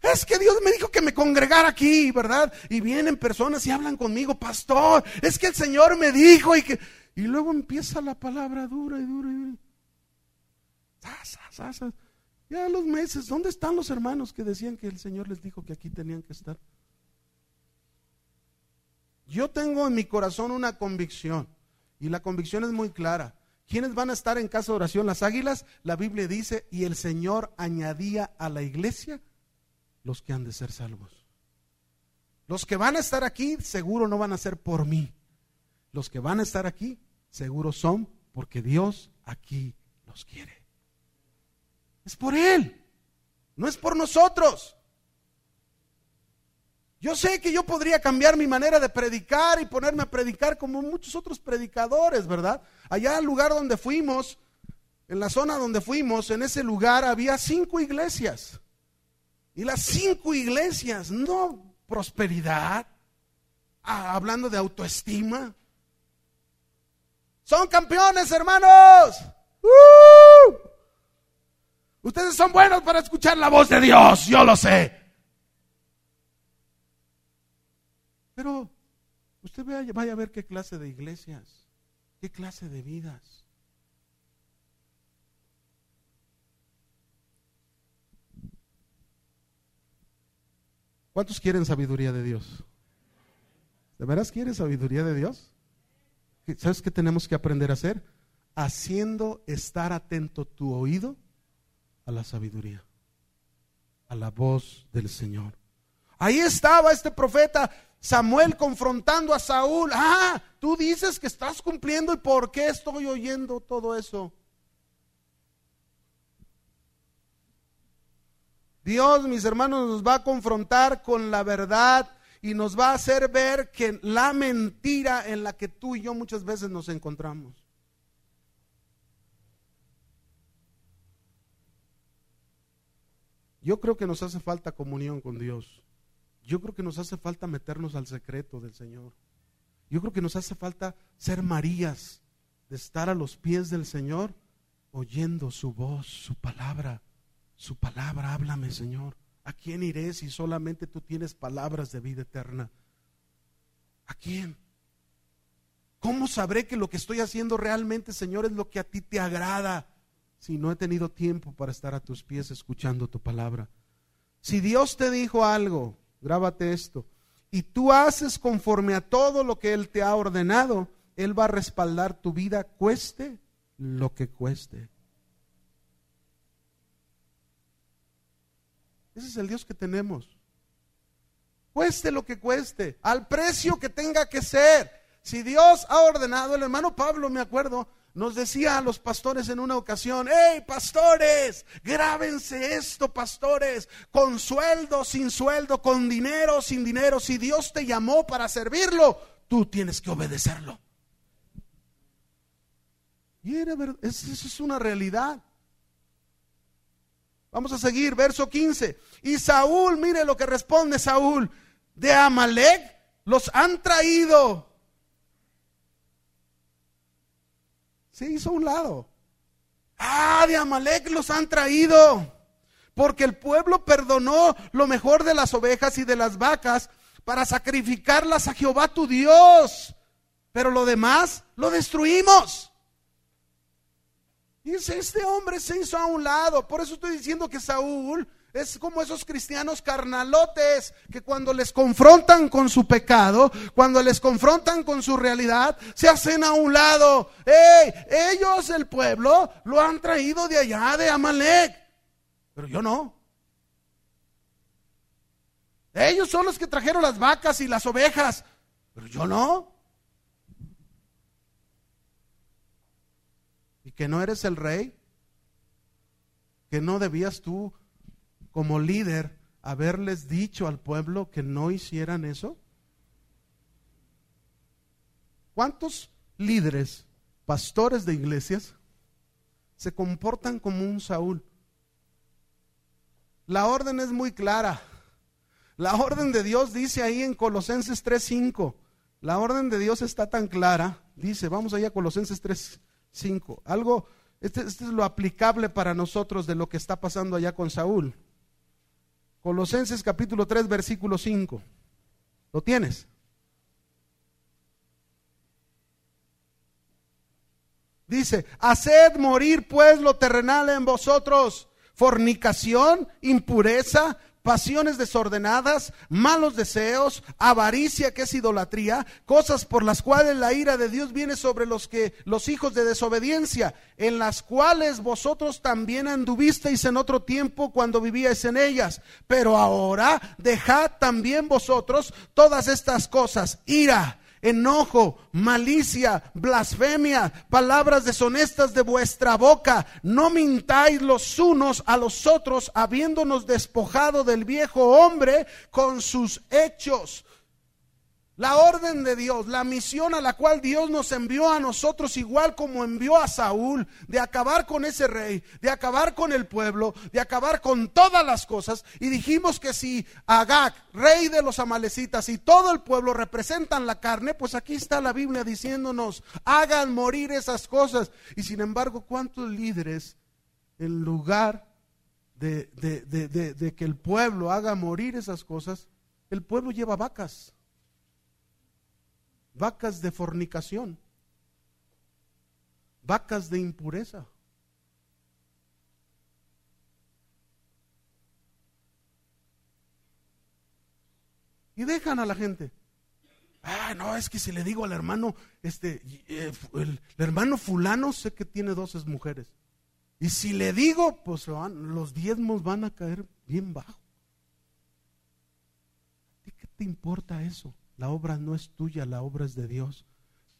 Speaker 1: Es que Dios me dijo que me congregara aquí, ¿verdad? Y vienen personas y hablan conmigo, pastor, es que el Señor me dijo y que... Y luego empieza la palabra dura y dura y dura. Ya los meses, ¿dónde están los hermanos que decían que el Señor les dijo que aquí tenían que estar? Yo tengo en mi corazón una convicción y la convicción es muy clara. ¿Quiénes van a estar en casa de oración? Las águilas, la Biblia dice, y el Señor añadía a la iglesia los que han de ser salvos. Los que van a estar aquí seguro no van a ser por mí. Los que van a estar aquí seguro son porque Dios aquí los quiere. Es por Él, no es por nosotros. Yo sé que yo podría cambiar mi manera de predicar y ponerme a predicar como muchos otros predicadores, ¿verdad? Allá al lugar donde fuimos, en la zona donde fuimos, en ese lugar había cinco iglesias. Y las cinco iglesias, no prosperidad, ah, hablando de autoestima. Son campeones, hermanos. ¡Uh! Ustedes son buenos para escuchar la voz de Dios, yo lo sé. Pero usted vaya, a ver qué clase de iglesias, qué clase de vidas. ¿Cuántos quieren sabiduría de Dios? ¿De veras quieren sabiduría de Dios? ¿Sabes qué tenemos que aprender a hacer? Haciendo estar atento tu oído a la sabiduría, a la voz del Señor. Ahí estaba este profeta Samuel confrontando a Saúl. Ah, tú dices que estás cumpliendo y por qué estoy oyendo todo eso. Dios, mis hermanos, nos va a confrontar con la verdad y nos va a hacer ver que la mentira en la que tú y yo muchas veces nos encontramos. Yo creo que nos hace falta comunión con Dios. Yo creo que nos hace falta meternos al secreto del Señor. Yo creo que nos hace falta ser Marías, de estar a los pies del Señor, oyendo su voz, su palabra. Su palabra, háblame, Señor. ¿A quién iré si solamente tú tienes palabras de vida eterna? ¿A quién? ¿Cómo sabré que lo que estoy haciendo realmente, Señor, es lo que a ti te agrada? Si no he tenido tiempo para estar a tus pies escuchando tu palabra. Si Dios te dijo algo, grábate esto, y tú haces conforme a todo lo que Él te ha ordenado, Él va a respaldar tu vida, cueste lo que cueste. Ese es el Dios que tenemos. Cueste lo que cueste, al precio que tenga que ser. Si Dios ha ordenado, el hermano Pablo, me acuerdo, nos decía a los pastores en una ocasión, hey pastores, grábense esto, pastores, con sueldo, sin sueldo, con dinero, sin dinero, si Dios te llamó para servirlo, tú tienes que obedecerlo. Y era verdad, eso es una realidad. Vamos a seguir, verso 15. Y Saúl, mire lo que responde Saúl, de Amalek los han traído se hizo a un lado. Ah, de Amalek los han traído. Porque el pueblo perdonó lo mejor de las ovejas y de las vacas para sacrificarlas a Jehová tu Dios. Pero lo demás lo destruimos. Y este hombre se hizo a un lado. Por eso estoy diciendo que Saúl es como esos cristianos carnalotes que cuando les confrontan con su pecado, cuando les confrontan con su realidad, se hacen a un lado. ¡Ey! Ellos, el pueblo, lo han traído de allá, de Amalek. Pero yo no. Ellos son los que trajeron las vacas y las ovejas. Pero yo no. ¿Y que no eres el rey? ¿Que no debías tú como líder haberles dicho al pueblo que no hicieran eso? ¿Cuántos líderes, pastores de iglesias, se comportan como un Saúl? La orden es muy clara. La orden de Dios dice ahí en Colosenses 3:5. La orden de Dios está tan clara. Dice, vamos allá a Colosenses 3:5. Algo, este, este es lo aplicable para nosotros de lo que está pasando allá con Saúl. Colosenses capítulo 3, versículo 5. ¿Lo tienes? Dice, haced morir pues lo terrenal en vosotros, fornicación, impureza, pasiones desordenadas, malos deseos, avaricia que es idolatría, cosas por las cuales la ira de Dios viene sobre los que los hijos de desobediencia, en las cuales vosotros también anduvisteis en otro tiempo cuando vivíais en ellas, pero ahora dejad también vosotros todas estas cosas, ira, enojo, malicia, blasfemia, palabras deshonestas de vuestra boca. No mintáis los unos a los otros, habiéndonos despojado del viejo hombre con sus hechos la orden de Dios, la misión a la cual Dios nos envió a nosotros, igual como envió a Saúl, de acabar con ese rey, de acabar con el pueblo, de acabar con todas las cosas. Y dijimos que si Agag, rey de los amalecitas, y todo el pueblo representan la carne, pues aquí está la Biblia diciéndonos, hagan morir esas cosas. Y sin embargo, ¿cuántos líderes en lugar de, de que el pueblo haga morir esas cosas, el pueblo lleva vacas? Vacas de fornicación, vacas de impureza. Y dejan a la gente. Ah, no, es que si le digo al hermano, este, eh, el, hermano fulano sé que tiene dos mujeres. Y si le digo, pues los diezmos van a caer bien bajo. ¿De qué te importa eso? La obra no es tuya, la obra es de Dios.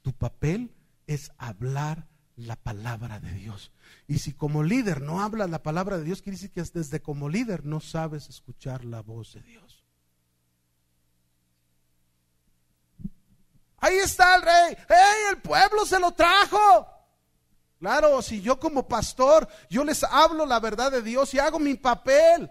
Speaker 1: Tu papel es hablar la palabra de Dios. Y si como líder no hablas la palabra de Dios, quiere decir que desde como líder no sabes escuchar la voz de Dios. Ahí está el rey. ¡Hey! El pueblo se lo trajo. Claro, si yo como pastor, yo les hablo la verdad de Dios y hago mi papel.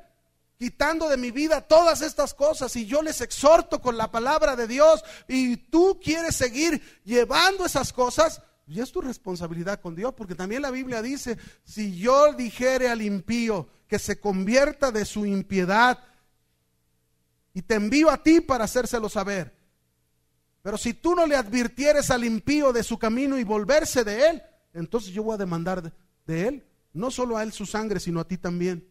Speaker 1: Quitando de mi vida todas estas cosas y yo les exhorto con la palabra de Dios y tú quieres seguir llevando esas cosas, y es tu responsabilidad con Dios, porque también la Biblia dice, si yo dijere al impío que se convierta de su impiedad y te envío a ti para hacérselo saber, pero si tú no le advirtieres al impío de su camino y volverse de él, entonces yo voy a demandar de, él, no solo a él su sangre, sino a ti también.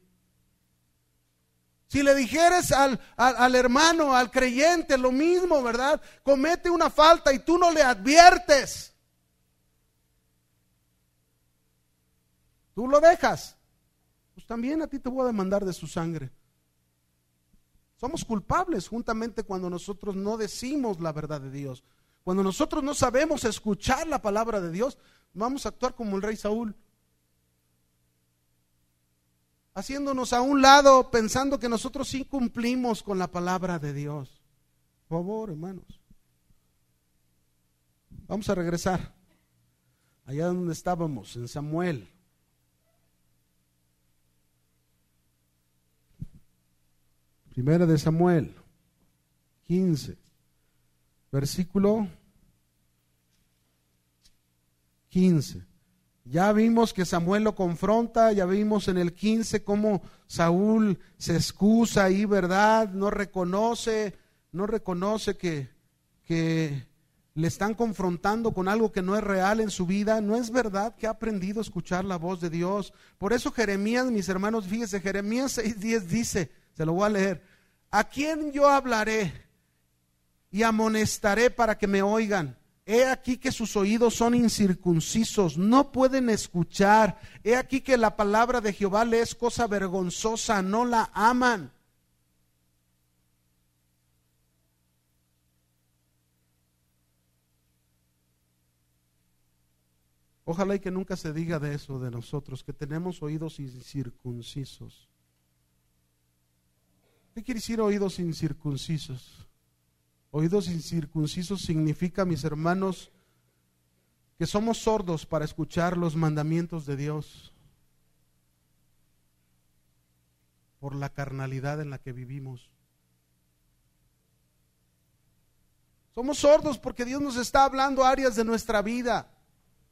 Speaker 1: Si le dijeres al, al, hermano, al creyente, lo mismo, ¿verdad? Comete una falta y tú no le adviertes. Tú lo dejas. Pues también a ti te voy a demandar de su sangre. Somos culpables juntamente cuando nosotros no decimos la verdad de Dios. Cuando nosotros no sabemos escuchar la palabra de Dios, vamos a actuar como el rey Saúl. Haciéndonos a un lado pensando que nosotros sí cumplimos con la palabra de Dios. Por favor, hermanos. Vamos a regresar allá donde estábamos, en Samuel. Primera de Samuel 15, versículo 15. Ya vimos que Samuel lo confronta, ya vimos en el 15 cómo Saúl se excusa ahí, ¿verdad? No reconoce, no reconoce que, que le están confrontando con algo que no es real en su vida. No es verdad que ha aprendido a escuchar la voz de Dios. Por eso Jeremías, mis hermanos, fíjese, Jeremías 6.10 dice, se lo voy a leer, ¿A quién yo hablaré y amonestaré para que me oigan? He aquí que sus oídos son incircuncisos, no pueden escuchar. He aquí que la palabra de Jehová le es cosa vergonzosa, no la aman. Ojalá y que nunca se diga de eso de nosotros, que tenemos oídos incircuncisos. ¿Qué quiere decir oídos incircuncisos? Oídos incircuncisos significa, mis hermanos, que somos sordos para escuchar los mandamientos de Dios por la carnalidad en la que vivimos. Somos sordos porque Dios nos está hablando áreas de nuestra vida.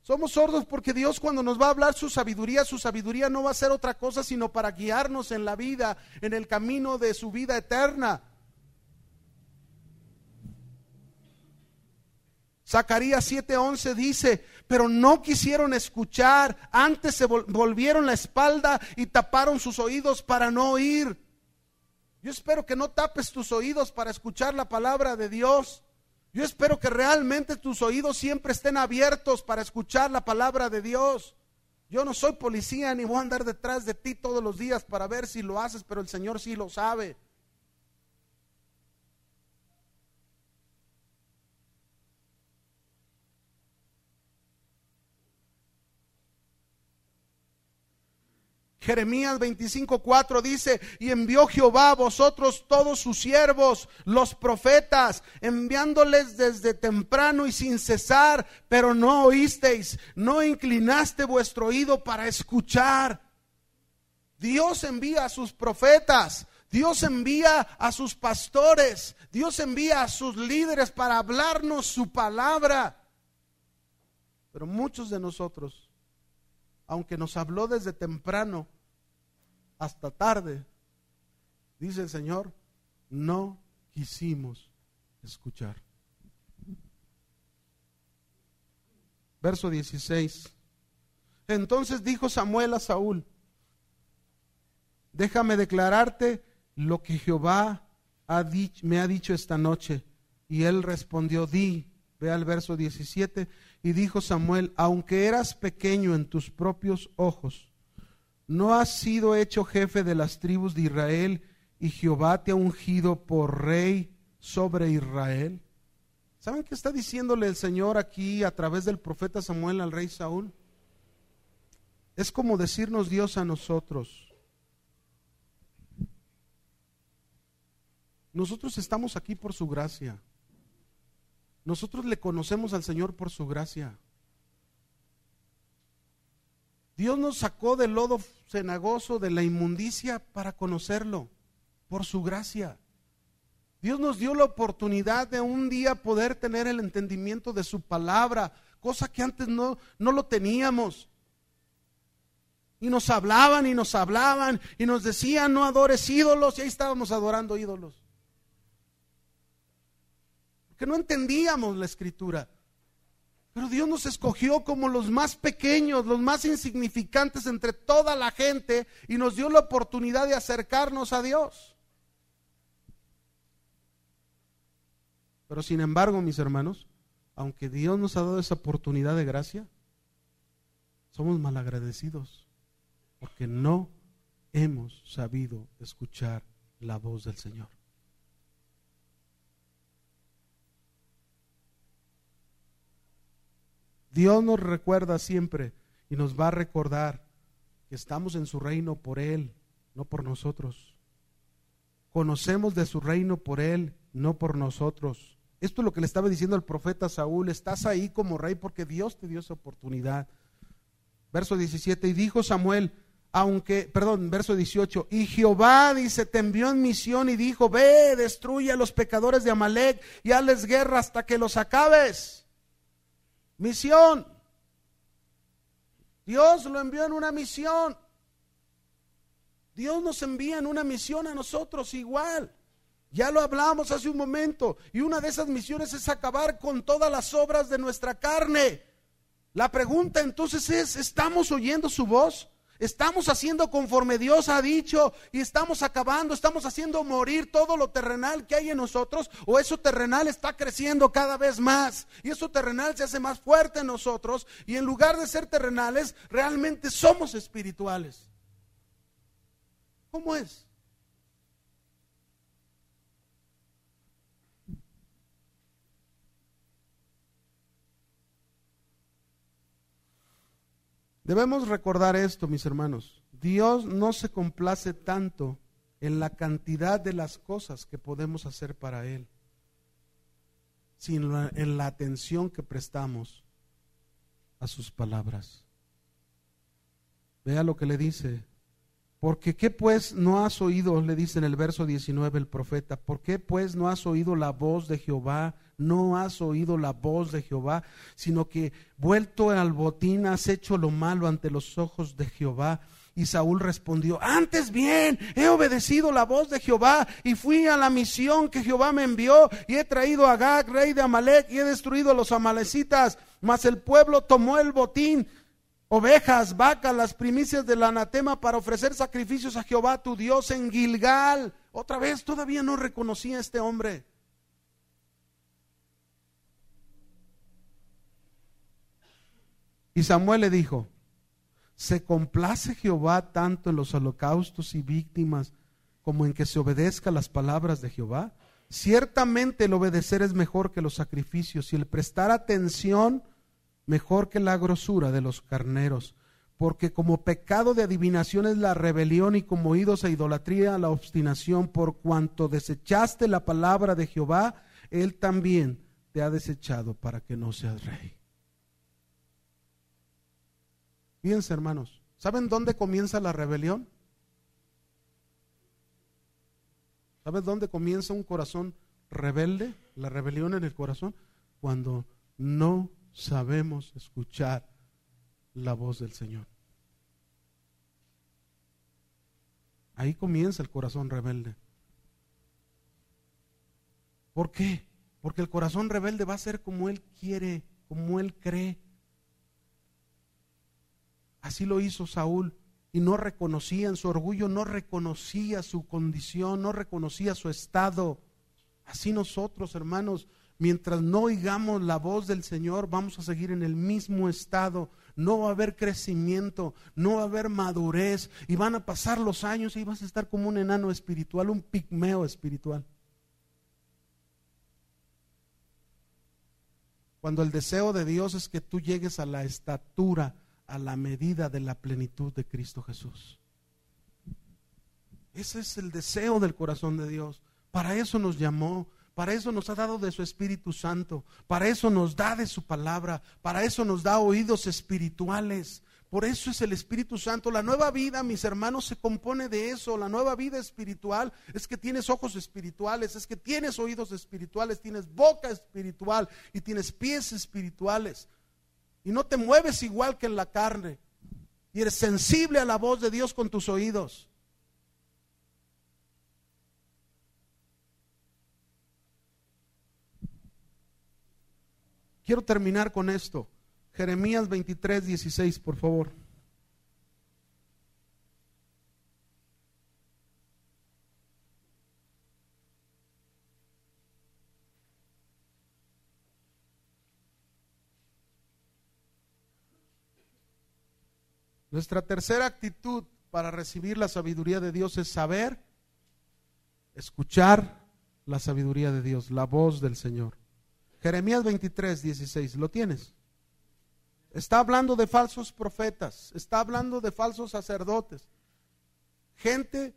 Speaker 1: Somos sordos porque Dios cuando nos va a hablar su sabiduría, su sabiduría no va a ser otra cosa sino para guiarnos en la vida, en el camino de su vida eterna. Zacarías 7:11 dice, pero no quisieron escuchar, antes se volvieron la espalda y taparon sus oídos para no oír. Yo espero que no tapes tus oídos para escuchar la palabra de Dios. Yo espero que realmente tus oídos siempre estén abiertos para escuchar la palabra de Dios. Yo no soy policía ni voy a andar detrás de ti todos los días para ver si lo haces, pero el Señor sí lo sabe. Jeremías 25:4 dice, y envió Jehová a vosotros todos sus siervos, los profetas, enviándoles desde temprano y sin cesar, pero no oísteis, no inclinaste vuestro oído para escuchar. Dios envía a sus profetas, Dios envía a sus pastores, Dios envía a sus líderes para hablarnos su palabra. Pero muchos de nosotros, aunque nos habló desde temprano, hasta tarde, dice el Señor, no quisimos escuchar. Verso 16. Entonces dijo Samuel a Saúl, déjame declararte lo que Jehová me ha dicho esta noche. Y él respondió, di, ve al verso 17, y dijo Samuel, aunque eras pequeño en tus propios ojos, ¿no has sido hecho jefe de las tribus de Israel y Jehová te ha ungido por rey sobre Israel? ¿Saben qué está diciéndole el Señor aquí a través del profeta Samuel al rey Saúl? Es como decirnos Dios a nosotros. Nosotros estamos aquí por su gracia. Nosotros le conocemos al Señor por su gracia. Dios nos sacó del lodo cenagoso, de la inmundicia, para conocerlo. por su gracia. Dios nos dio la oportunidad de un día poder tener el entendimiento de su palabra, cosa que antes no, no lo teníamos. Y nos hablaban y nos hablaban y nos decían, no adores ídolos, y ahí estábamos adorando ídolos. Porque no entendíamos la escritura. Pero Dios nos escogió como los más pequeños, los más insignificantes entre toda la gente y nos dio la oportunidad de acercarnos a Dios. Pero sin embargo, mis hermanos, aunque Dios nos ha dado esa oportunidad de gracia, somos malagradecidos porque no hemos sabido escuchar la voz del Señor. Dios nos recuerda siempre y nos va a recordar que estamos en su reino por Él, no por nosotros. Conocemos de su reino por Él, no por nosotros. Esto es lo que le estaba diciendo el profeta Saúl, estás ahí como rey porque Dios te dio esa oportunidad. Verso 17, y dijo Samuel, aunque, perdón, verso 18, y Jehová dice, te envió en misión y dijo, ve, destruye a los pecadores de Amalek y hazles guerra hasta que los acabes. Misión. Dios lo envió en una misión. Dios nos envía en una misión a nosotros igual. Ya lo hablamos hace un momento. Y una de esas misiones es acabar con todas las obras de nuestra carne. La pregunta entonces es, ¿estamos oyendo su voz? ¿Estamos haciendo conforme Dios ha dicho y estamos acabando, estamos haciendo morir todo lo terrenal que hay en nosotros? ¿O eso terrenal está creciendo cada vez más? Y eso terrenal se hace más fuerte en nosotros y en lugar de ser terrenales, realmente somos espirituales. ¿Cómo es? Debemos recordar esto, mis hermanos. Dios no se complace tanto en la cantidad de las cosas que podemos hacer para Él, sino en la atención que prestamos a sus palabras. Vea lo que le dice. Porque qué pues no has oído, le dice en el verso 19 el profeta, ¿por qué pues no has oído la voz de Jehová no has oído la voz de Jehová, sino que vuelto al botín has hecho lo malo ante los ojos de Jehová. Y Saúl respondió, antes bien, he obedecido la voz de Jehová y fui a la misión que Jehová me envió y he traído a Gag, rey de Amalek, y he destruido a los amalecitas. Mas el pueblo tomó el botín, ovejas, vacas, las primicias del anatema para ofrecer sacrificios a Jehová tu Dios en Gilgal. Otra vez todavía no reconocía a este hombre. Y Samuel le dijo, ¿se complace Jehová tanto en los holocaustos y víctimas como en que se obedezca las palabras de Jehová? Ciertamente el obedecer es mejor que los sacrificios y el prestar atención mejor que la grosura de los carneros, porque como pecado de adivinación es la rebelión y como oídos a idolatría la obstinación, por cuanto desechaste la palabra de Jehová, él también te ha desechado para que no seas rey. Fíjense, hermanos, ¿saben dónde comienza la rebelión? ¿Sabes dónde comienza un corazón rebelde? La rebelión en el corazón. Cuando no sabemos escuchar la voz del Señor. Ahí comienza el corazón rebelde. ¿Por qué? Porque el corazón rebelde va a ser como Él quiere, como Él cree. Así lo hizo Saúl y no reconocía en su orgullo, no reconocía su condición, no reconocía su estado. Así nosotros, hermanos, mientras no oigamos la voz del Señor, vamos a seguir en el mismo estado. No va a haber crecimiento, no va a haber madurez y van a pasar los años y vas a estar como un enano espiritual, un pigmeo espiritual. Cuando el deseo de Dios es que tú llegues a la estatura a la medida de la plenitud de Cristo Jesús. Ese es el deseo del corazón de Dios. Para eso nos llamó, para eso nos ha dado de su Espíritu Santo, para eso nos da de su palabra, para eso nos da oídos espirituales, Por eso es el Espíritu Santo. La nueva vida, mis hermanos, se compone de eso. La nueva vida espiritual es que tienes ojos espirituales, es que tienes oídos espirituales, tienes boca espiritual y tienes pies espirituales. Y no te mueves igual que en la carne. Y eres sensible a la voz de Dios con tus oídos. Quiero terminar con esto. Jeremías 23, 16, por favor. Nuestra tercera actitud para recibir la sabiduría de Dios es saber, escuchar la sabiduría de Dios, la voz del Señor. Jeremías 23, 16, ¿lo tienes? Está hablando de falsos profetas, está hablando de falsos sacerdotes, gente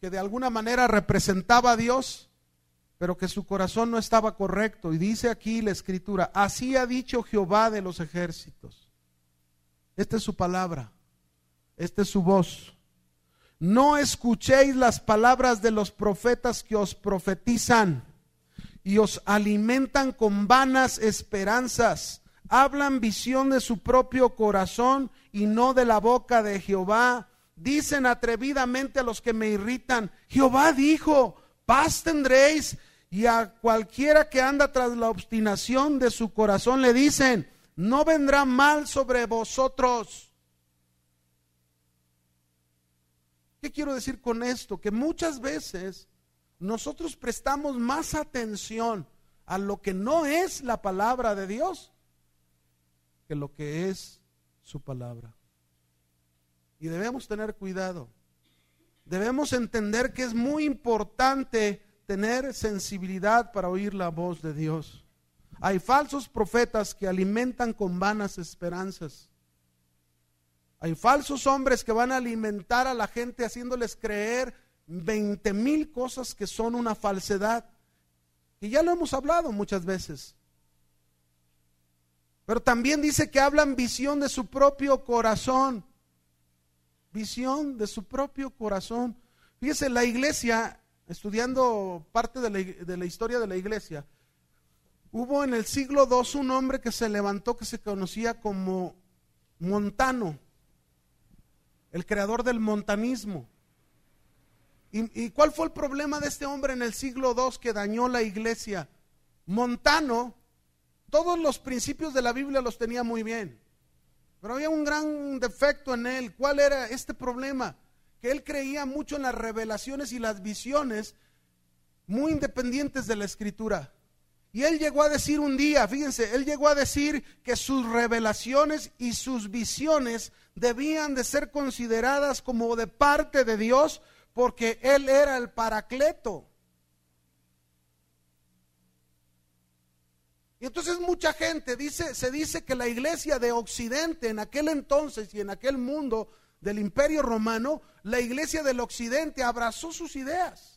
Speaker 1: que de alguna manera representaba a Dios, pero que su corazón no estaba correcto. Y dice aquí la escritura, así ha dicho Jehová de los ejércitos. Esta es su palabra, esta es su voz. No escuchéis las palabras de los profetas que os profetizan y os alimentan con vanas esperanzas hablan visión de su propio corazón y no de la boca de Jehová. Dicen atrevidamente a los que me irritan, Jehová dijo, paz tendréis. Y a cualquiera que anda tras la obstinación de su corazón le dicen, no vendrá mal sobre vosotros. ¿Qué quiero decir con esto? Que muchas veces nosotros prestamos más atención a lo que no es la palabra de Dios que lo que es su palabra. Y debemos tener cuidado. Debemos entender que es muy importante tener sensibilidad para oír la voz de Dios. Hay falsos profetas que alimentan con vanas esperanzas. Hay falsos hombres que van a alimentar a la gente haciéndoles creer 20 mil cosas que son una falsedad. Y ya lo hemos hablado muchas veces. Pero también dice que hablan visión de su propio corazón. Visión de su propio corazón. Fíjese, la iglesia, estudiando parte de la, de la historia de la iglesia, hubo en el siglo II un hombre que se levantó que se conocía como Montano, el creador del montanismo. ¿Y, ¿Y, cuál fue el problema de este hombre en el siglo II que dañó la iglesia? Montano todos los principios de la Biblia los tenía muy bien. Pero había un gran defecto en él. ¿Cuál era este problema? Que él creía mucho en las revelaciones y las visiones muy independientes de la escritura. Y él llegó a decir un día, fíjense, él llegó a decir que sus revelaciones y sus visiones debían de ser consideradas como de parte de Dios porque él era el paracleto. Y entonces mucha gente dice, se dice que la iglesia de Occidente en aquel entonces y en aquel mundo del imperio romano, la iglesia del Occidente abrazó sus ideas.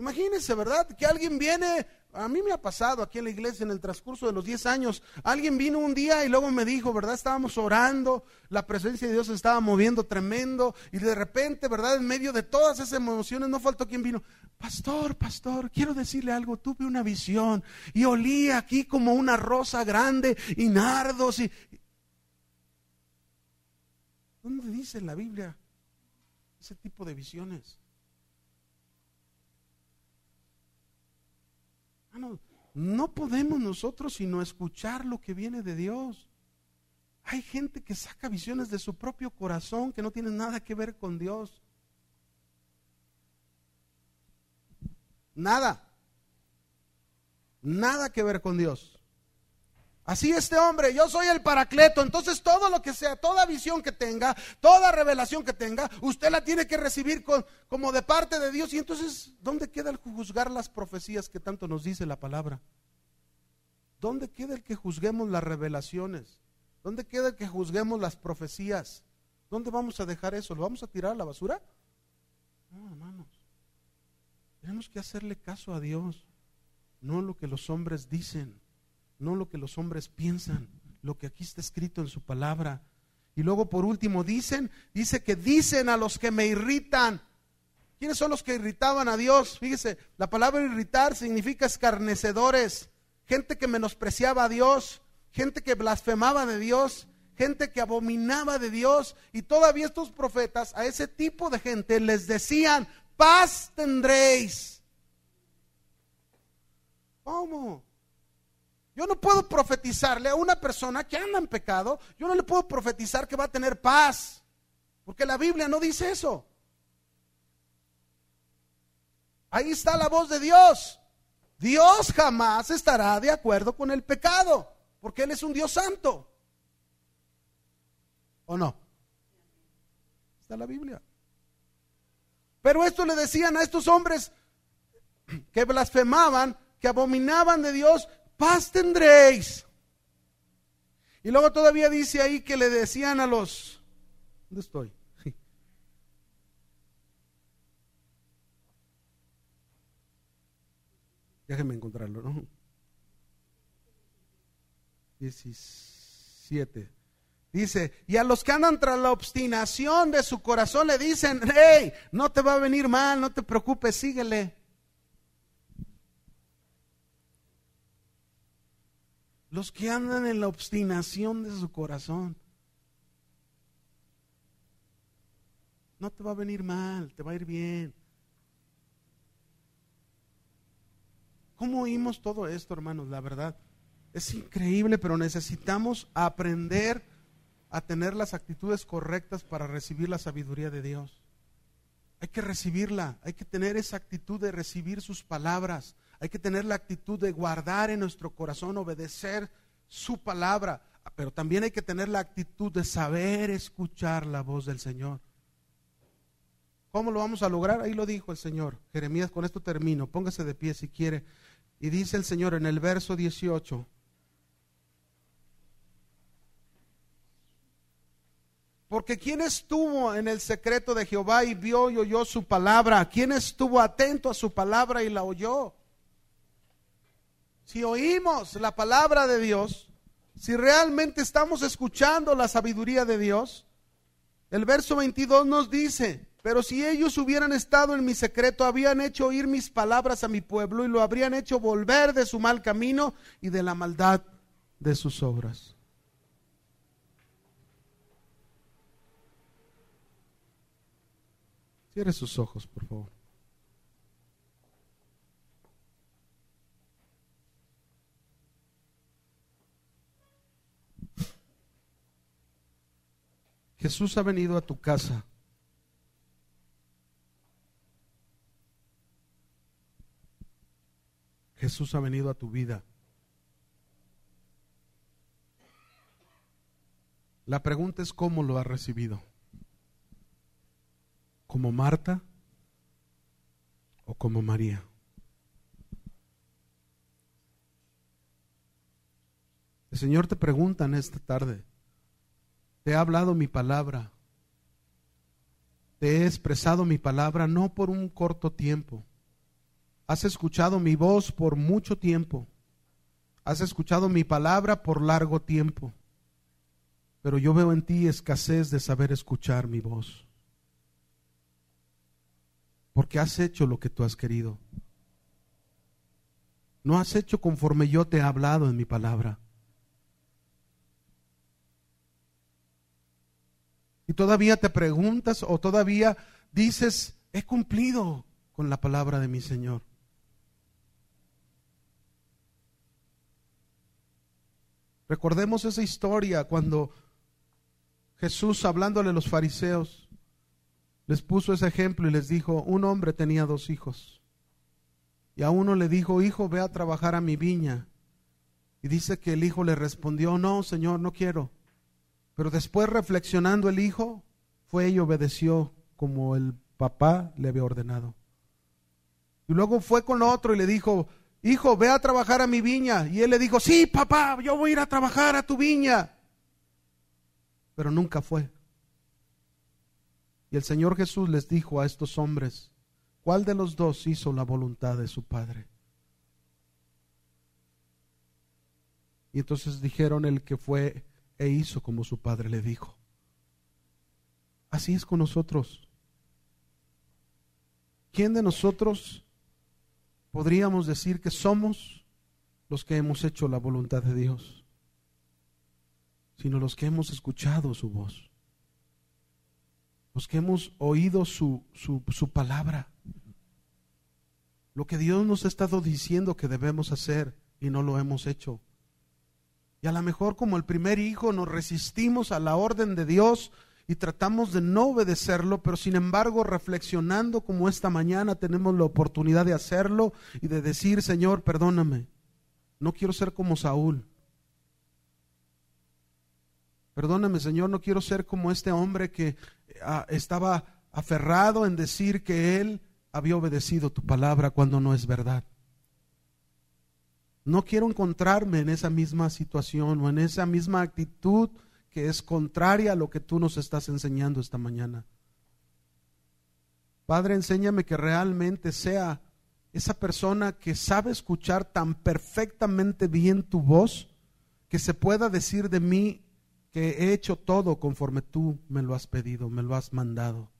Speaker 1: Imagínense, ¿verdad? Que alguien viene a mí me ha pasado aquí en la iglesia en el transcurso de los 10 años. Alguien vino un día y luego me dijo, ¿verdad? Estábamos orando, la presencia de Dios se estaba moviendo tremendo y de repente, ¿verdad? En medio de todas esas emociones no faltó quien vino. Pastor, pastor, quiero decirle algo. Tuve una visión y olía aquí como una rosa grande y nardos y... ¿Dónde dice en la Biblia ese tipo de visiones? No podemos nosotros sino escuchar lo que viene de Dios. Hay gente que saca visiones de su propio corazón que no tienen nada que ver con Dios. Nada. Nada que ver con Dios. Así este hombre, yo soy el paracleto, entonces todo lo que sea, toda visión que tenga, toda revelación que tenga, usted la tiene que recibir como de parte de Dios. Y entonces, ¿dónde queda el juzgar las profecías que tanto nos dice la palabra? ¿Dónde queda el que juzguemos las revelaciones? ¿Dónde queda el que juzguemos las profecías? ¿Dónde vamos a dejar eso? ¿Lo vamos a tirar a la basura? No, hermanos. Tenemos que hacerle caso a Dios, no lo que los hombres dicen. No lo que los hombres piensan, lo que aquí está escrito en su palabra. Y luego por último dicen, dice que dicen a los que me irritan. ¿Quiénes son los que irritaban a Dios? Fíjese, la palabra irritar significa escarnecedores, gente que menospreciaba a Dios, gente que blasfemaba de Dios, gente que abominaba de Dios. Y todavía estos profetas a ese tipo de gente les decían, paz tendréis. ¿Cómo? Yo no puedo profetizarle a una persona que anda en pecado, yo no le puedo profetizar que va a tener paz, porque la Biblia no dice eso. Ahí está la voz de Dios. Dios jamás estará de acuerdo con el pecado, porque Él es un Dios santo. ¿O no? Está la Biblia. Pero esto le decían a estos hombres que blasfemaban, que abominaban de Dios, paz tendréis. Y luego todavía dice ahí que le decían a los, ¿dónde estoy? <laughs> Déjenme encontrarlo, ¿no? 17. Dice, y a los que andan tras la obstinación de su corazón le dicen, hey, no te va a venir mal, no te preocupes, síguele. Los que andan en la obstinación de su corazón. No te va a venir mal, te va a ir bien. ¿Cómo oímos todo esto, hermanos? La verdad, es increíble, pero necesitamos aprender a tener las actitudes correctas para recibir la sabiduría de Dios. Hay que recibirla, hay que tener esa actitud de recibir sus palabras, hay que tener la actitud de guardar en nuestro corazón, obedecer su palabra, pero también hay que tener la actitud de saber escuchar la voz del Señor. ¿Cómo lo vamos a lograr? Ahí lo dijo el Señor. Jeremías, con esto termino. Póngase de pie si quiere. Y dice el Señor en el verso 18. Porque ¿quién estuvo en el secreto de Jehová y vio y oyó su palabra? ¿Quién estuvo atento a su palabra y la oyó? Si oímos la palabra de Dios, si realmente estamos escuchando la sabiduría de Dios, el verso 22 nos dice, pero si ellos hubieran estado en mi secreto, habían hecho oír mis palabras a mi pueblo y lo habrían hecho volver de su mal camino y de la maldad de sus obras. Cierre sus ojos, por favor. Jesús ha venido a tu casa. Jesús ha venido a tu vida. La pregunta es cómo lo has recibido. ¿Como Marta o como María? El Señor te pregunta en esta tarde, te he hablado mi palabra. Te he expresado mi palabra no por un corto tiempo. Has escuchado mi voz por mucho tiempo. Has escuchado mi palabra por largo tiempo. Pero yo veo en ti escasez de saber escuchar mi voz. Porque has hecho lo que tú has querido. No has hecho conforme yo te he hablado en mi palabra. Y todavía te preguntas o todavía dices, he cumplido con la palabra de mi Señor. Recordemos esa historia cuando Jesús, hablándole a los fariseos, les puso ese ejemplo y les dijo, un hombre tenía dos hijos. Y a uno le dijo, hijo, ve a trabajar a mi viña. Y dice que el hijo le respondió, no, Señor, no quiero. Pero después reflexionando el hijo, fue y obedeció como el papá le había ordenado. Y luego fue con otro y le dijo, hijo, ve a trabajar a mi viña. Y él le dijo, sí, papá, yo voy a ir a trabajar a tu viña. Pero nunca fue. Y el Señor Jesús les dijo a estos hombres, ¿cuál de los dos hizo la voluntad de su Padre? Y entonces dijeron el que fue e hizo como su padre le dijo. Así es con nosotros. ¿Quién de nosotros podríamos decir que somos los que hemos hecho la voluntad de Dios? Sino los que hemos escuchado su voz, los que hemos oído su, su, su palabra, lo que Dios nos ha estado diciendo que debemos hacer y no lo hemos hecho. Y a lo mejor como el primer hijo nos resistimos a la orden de Dios y tratamos de no obedecerlo, pero sin embargo reflexionando como esta mañana tenemos la oportunidad de hacerlo y de decir, Señor, perdóname, no quiero ser como Saúl. Perdóname, Señor, no quiero ser como este hombre que ah, estaba aferrado en decir que él había obedecido tu palabra cuando no es verdad. No quiero encontrarme en esa misma situación o en esa misma actitud que es contraria a lo que tú nos estás enseñando esta mañana. Padre, enséñame que realmente sea esa persona que sabe escuchar tan perfectamente bien tu voz, que se pueda decir de mí que he hecho todo conforme tú me lo has pedido, me lo has mandado.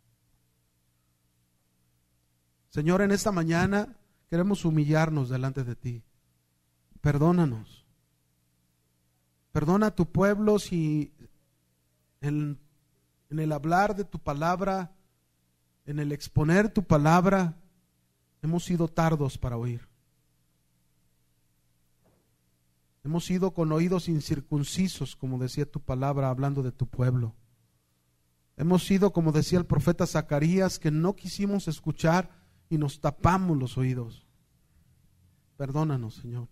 Speaker 1: Señor, en esta mañana queremos humillarnos delante de ti. Perdónanos. Perdona a tu pueblo si en, el hablar de tu palabra, en el exponer tu palabra, hemos sido tardos para oír. Hemos sido con oídos incircuncisos, como decía tu palabra, hablando de tu pueblo. Hemos sido, como decía el profeta Zacarías, que no quisimos escuchar y nos tapamos los oídos. Perdónanos, Señor.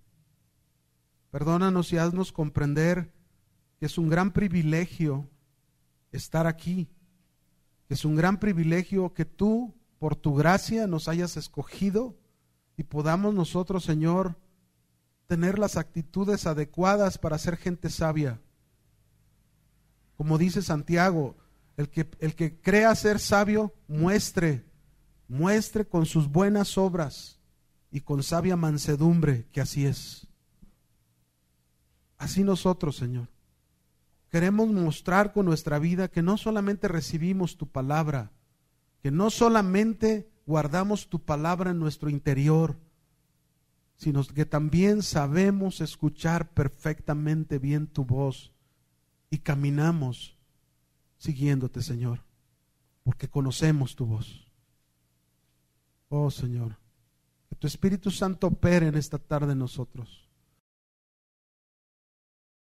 Speaker 1: Perdónanos y haznos comprender que es un gran privilegio estar aquí, que es un gran privilegio que tú, por tu gracia, nos hayas escogido y podamos nosotros, Señor, tener las actitudes adecuadas para ser gente sabia. Como dice Santiago, el que, el que crea ser sabio, muestre muestre con sus buenas obras y con sabia mansedumbre que así es. Así nosotros, Señor, queremos mostrar con nuestra vida que no solamente recibimos tu palabra, que no solamente guardamos tu palabra en nuestro interior, sino que también sabemos escuchar perfectamente bien tu voz y caminamos siguiéndote, Señor, porque conocemos tu voz. Oh Señor, que tu Espíritu Santo opere en esta tarde en nosotros.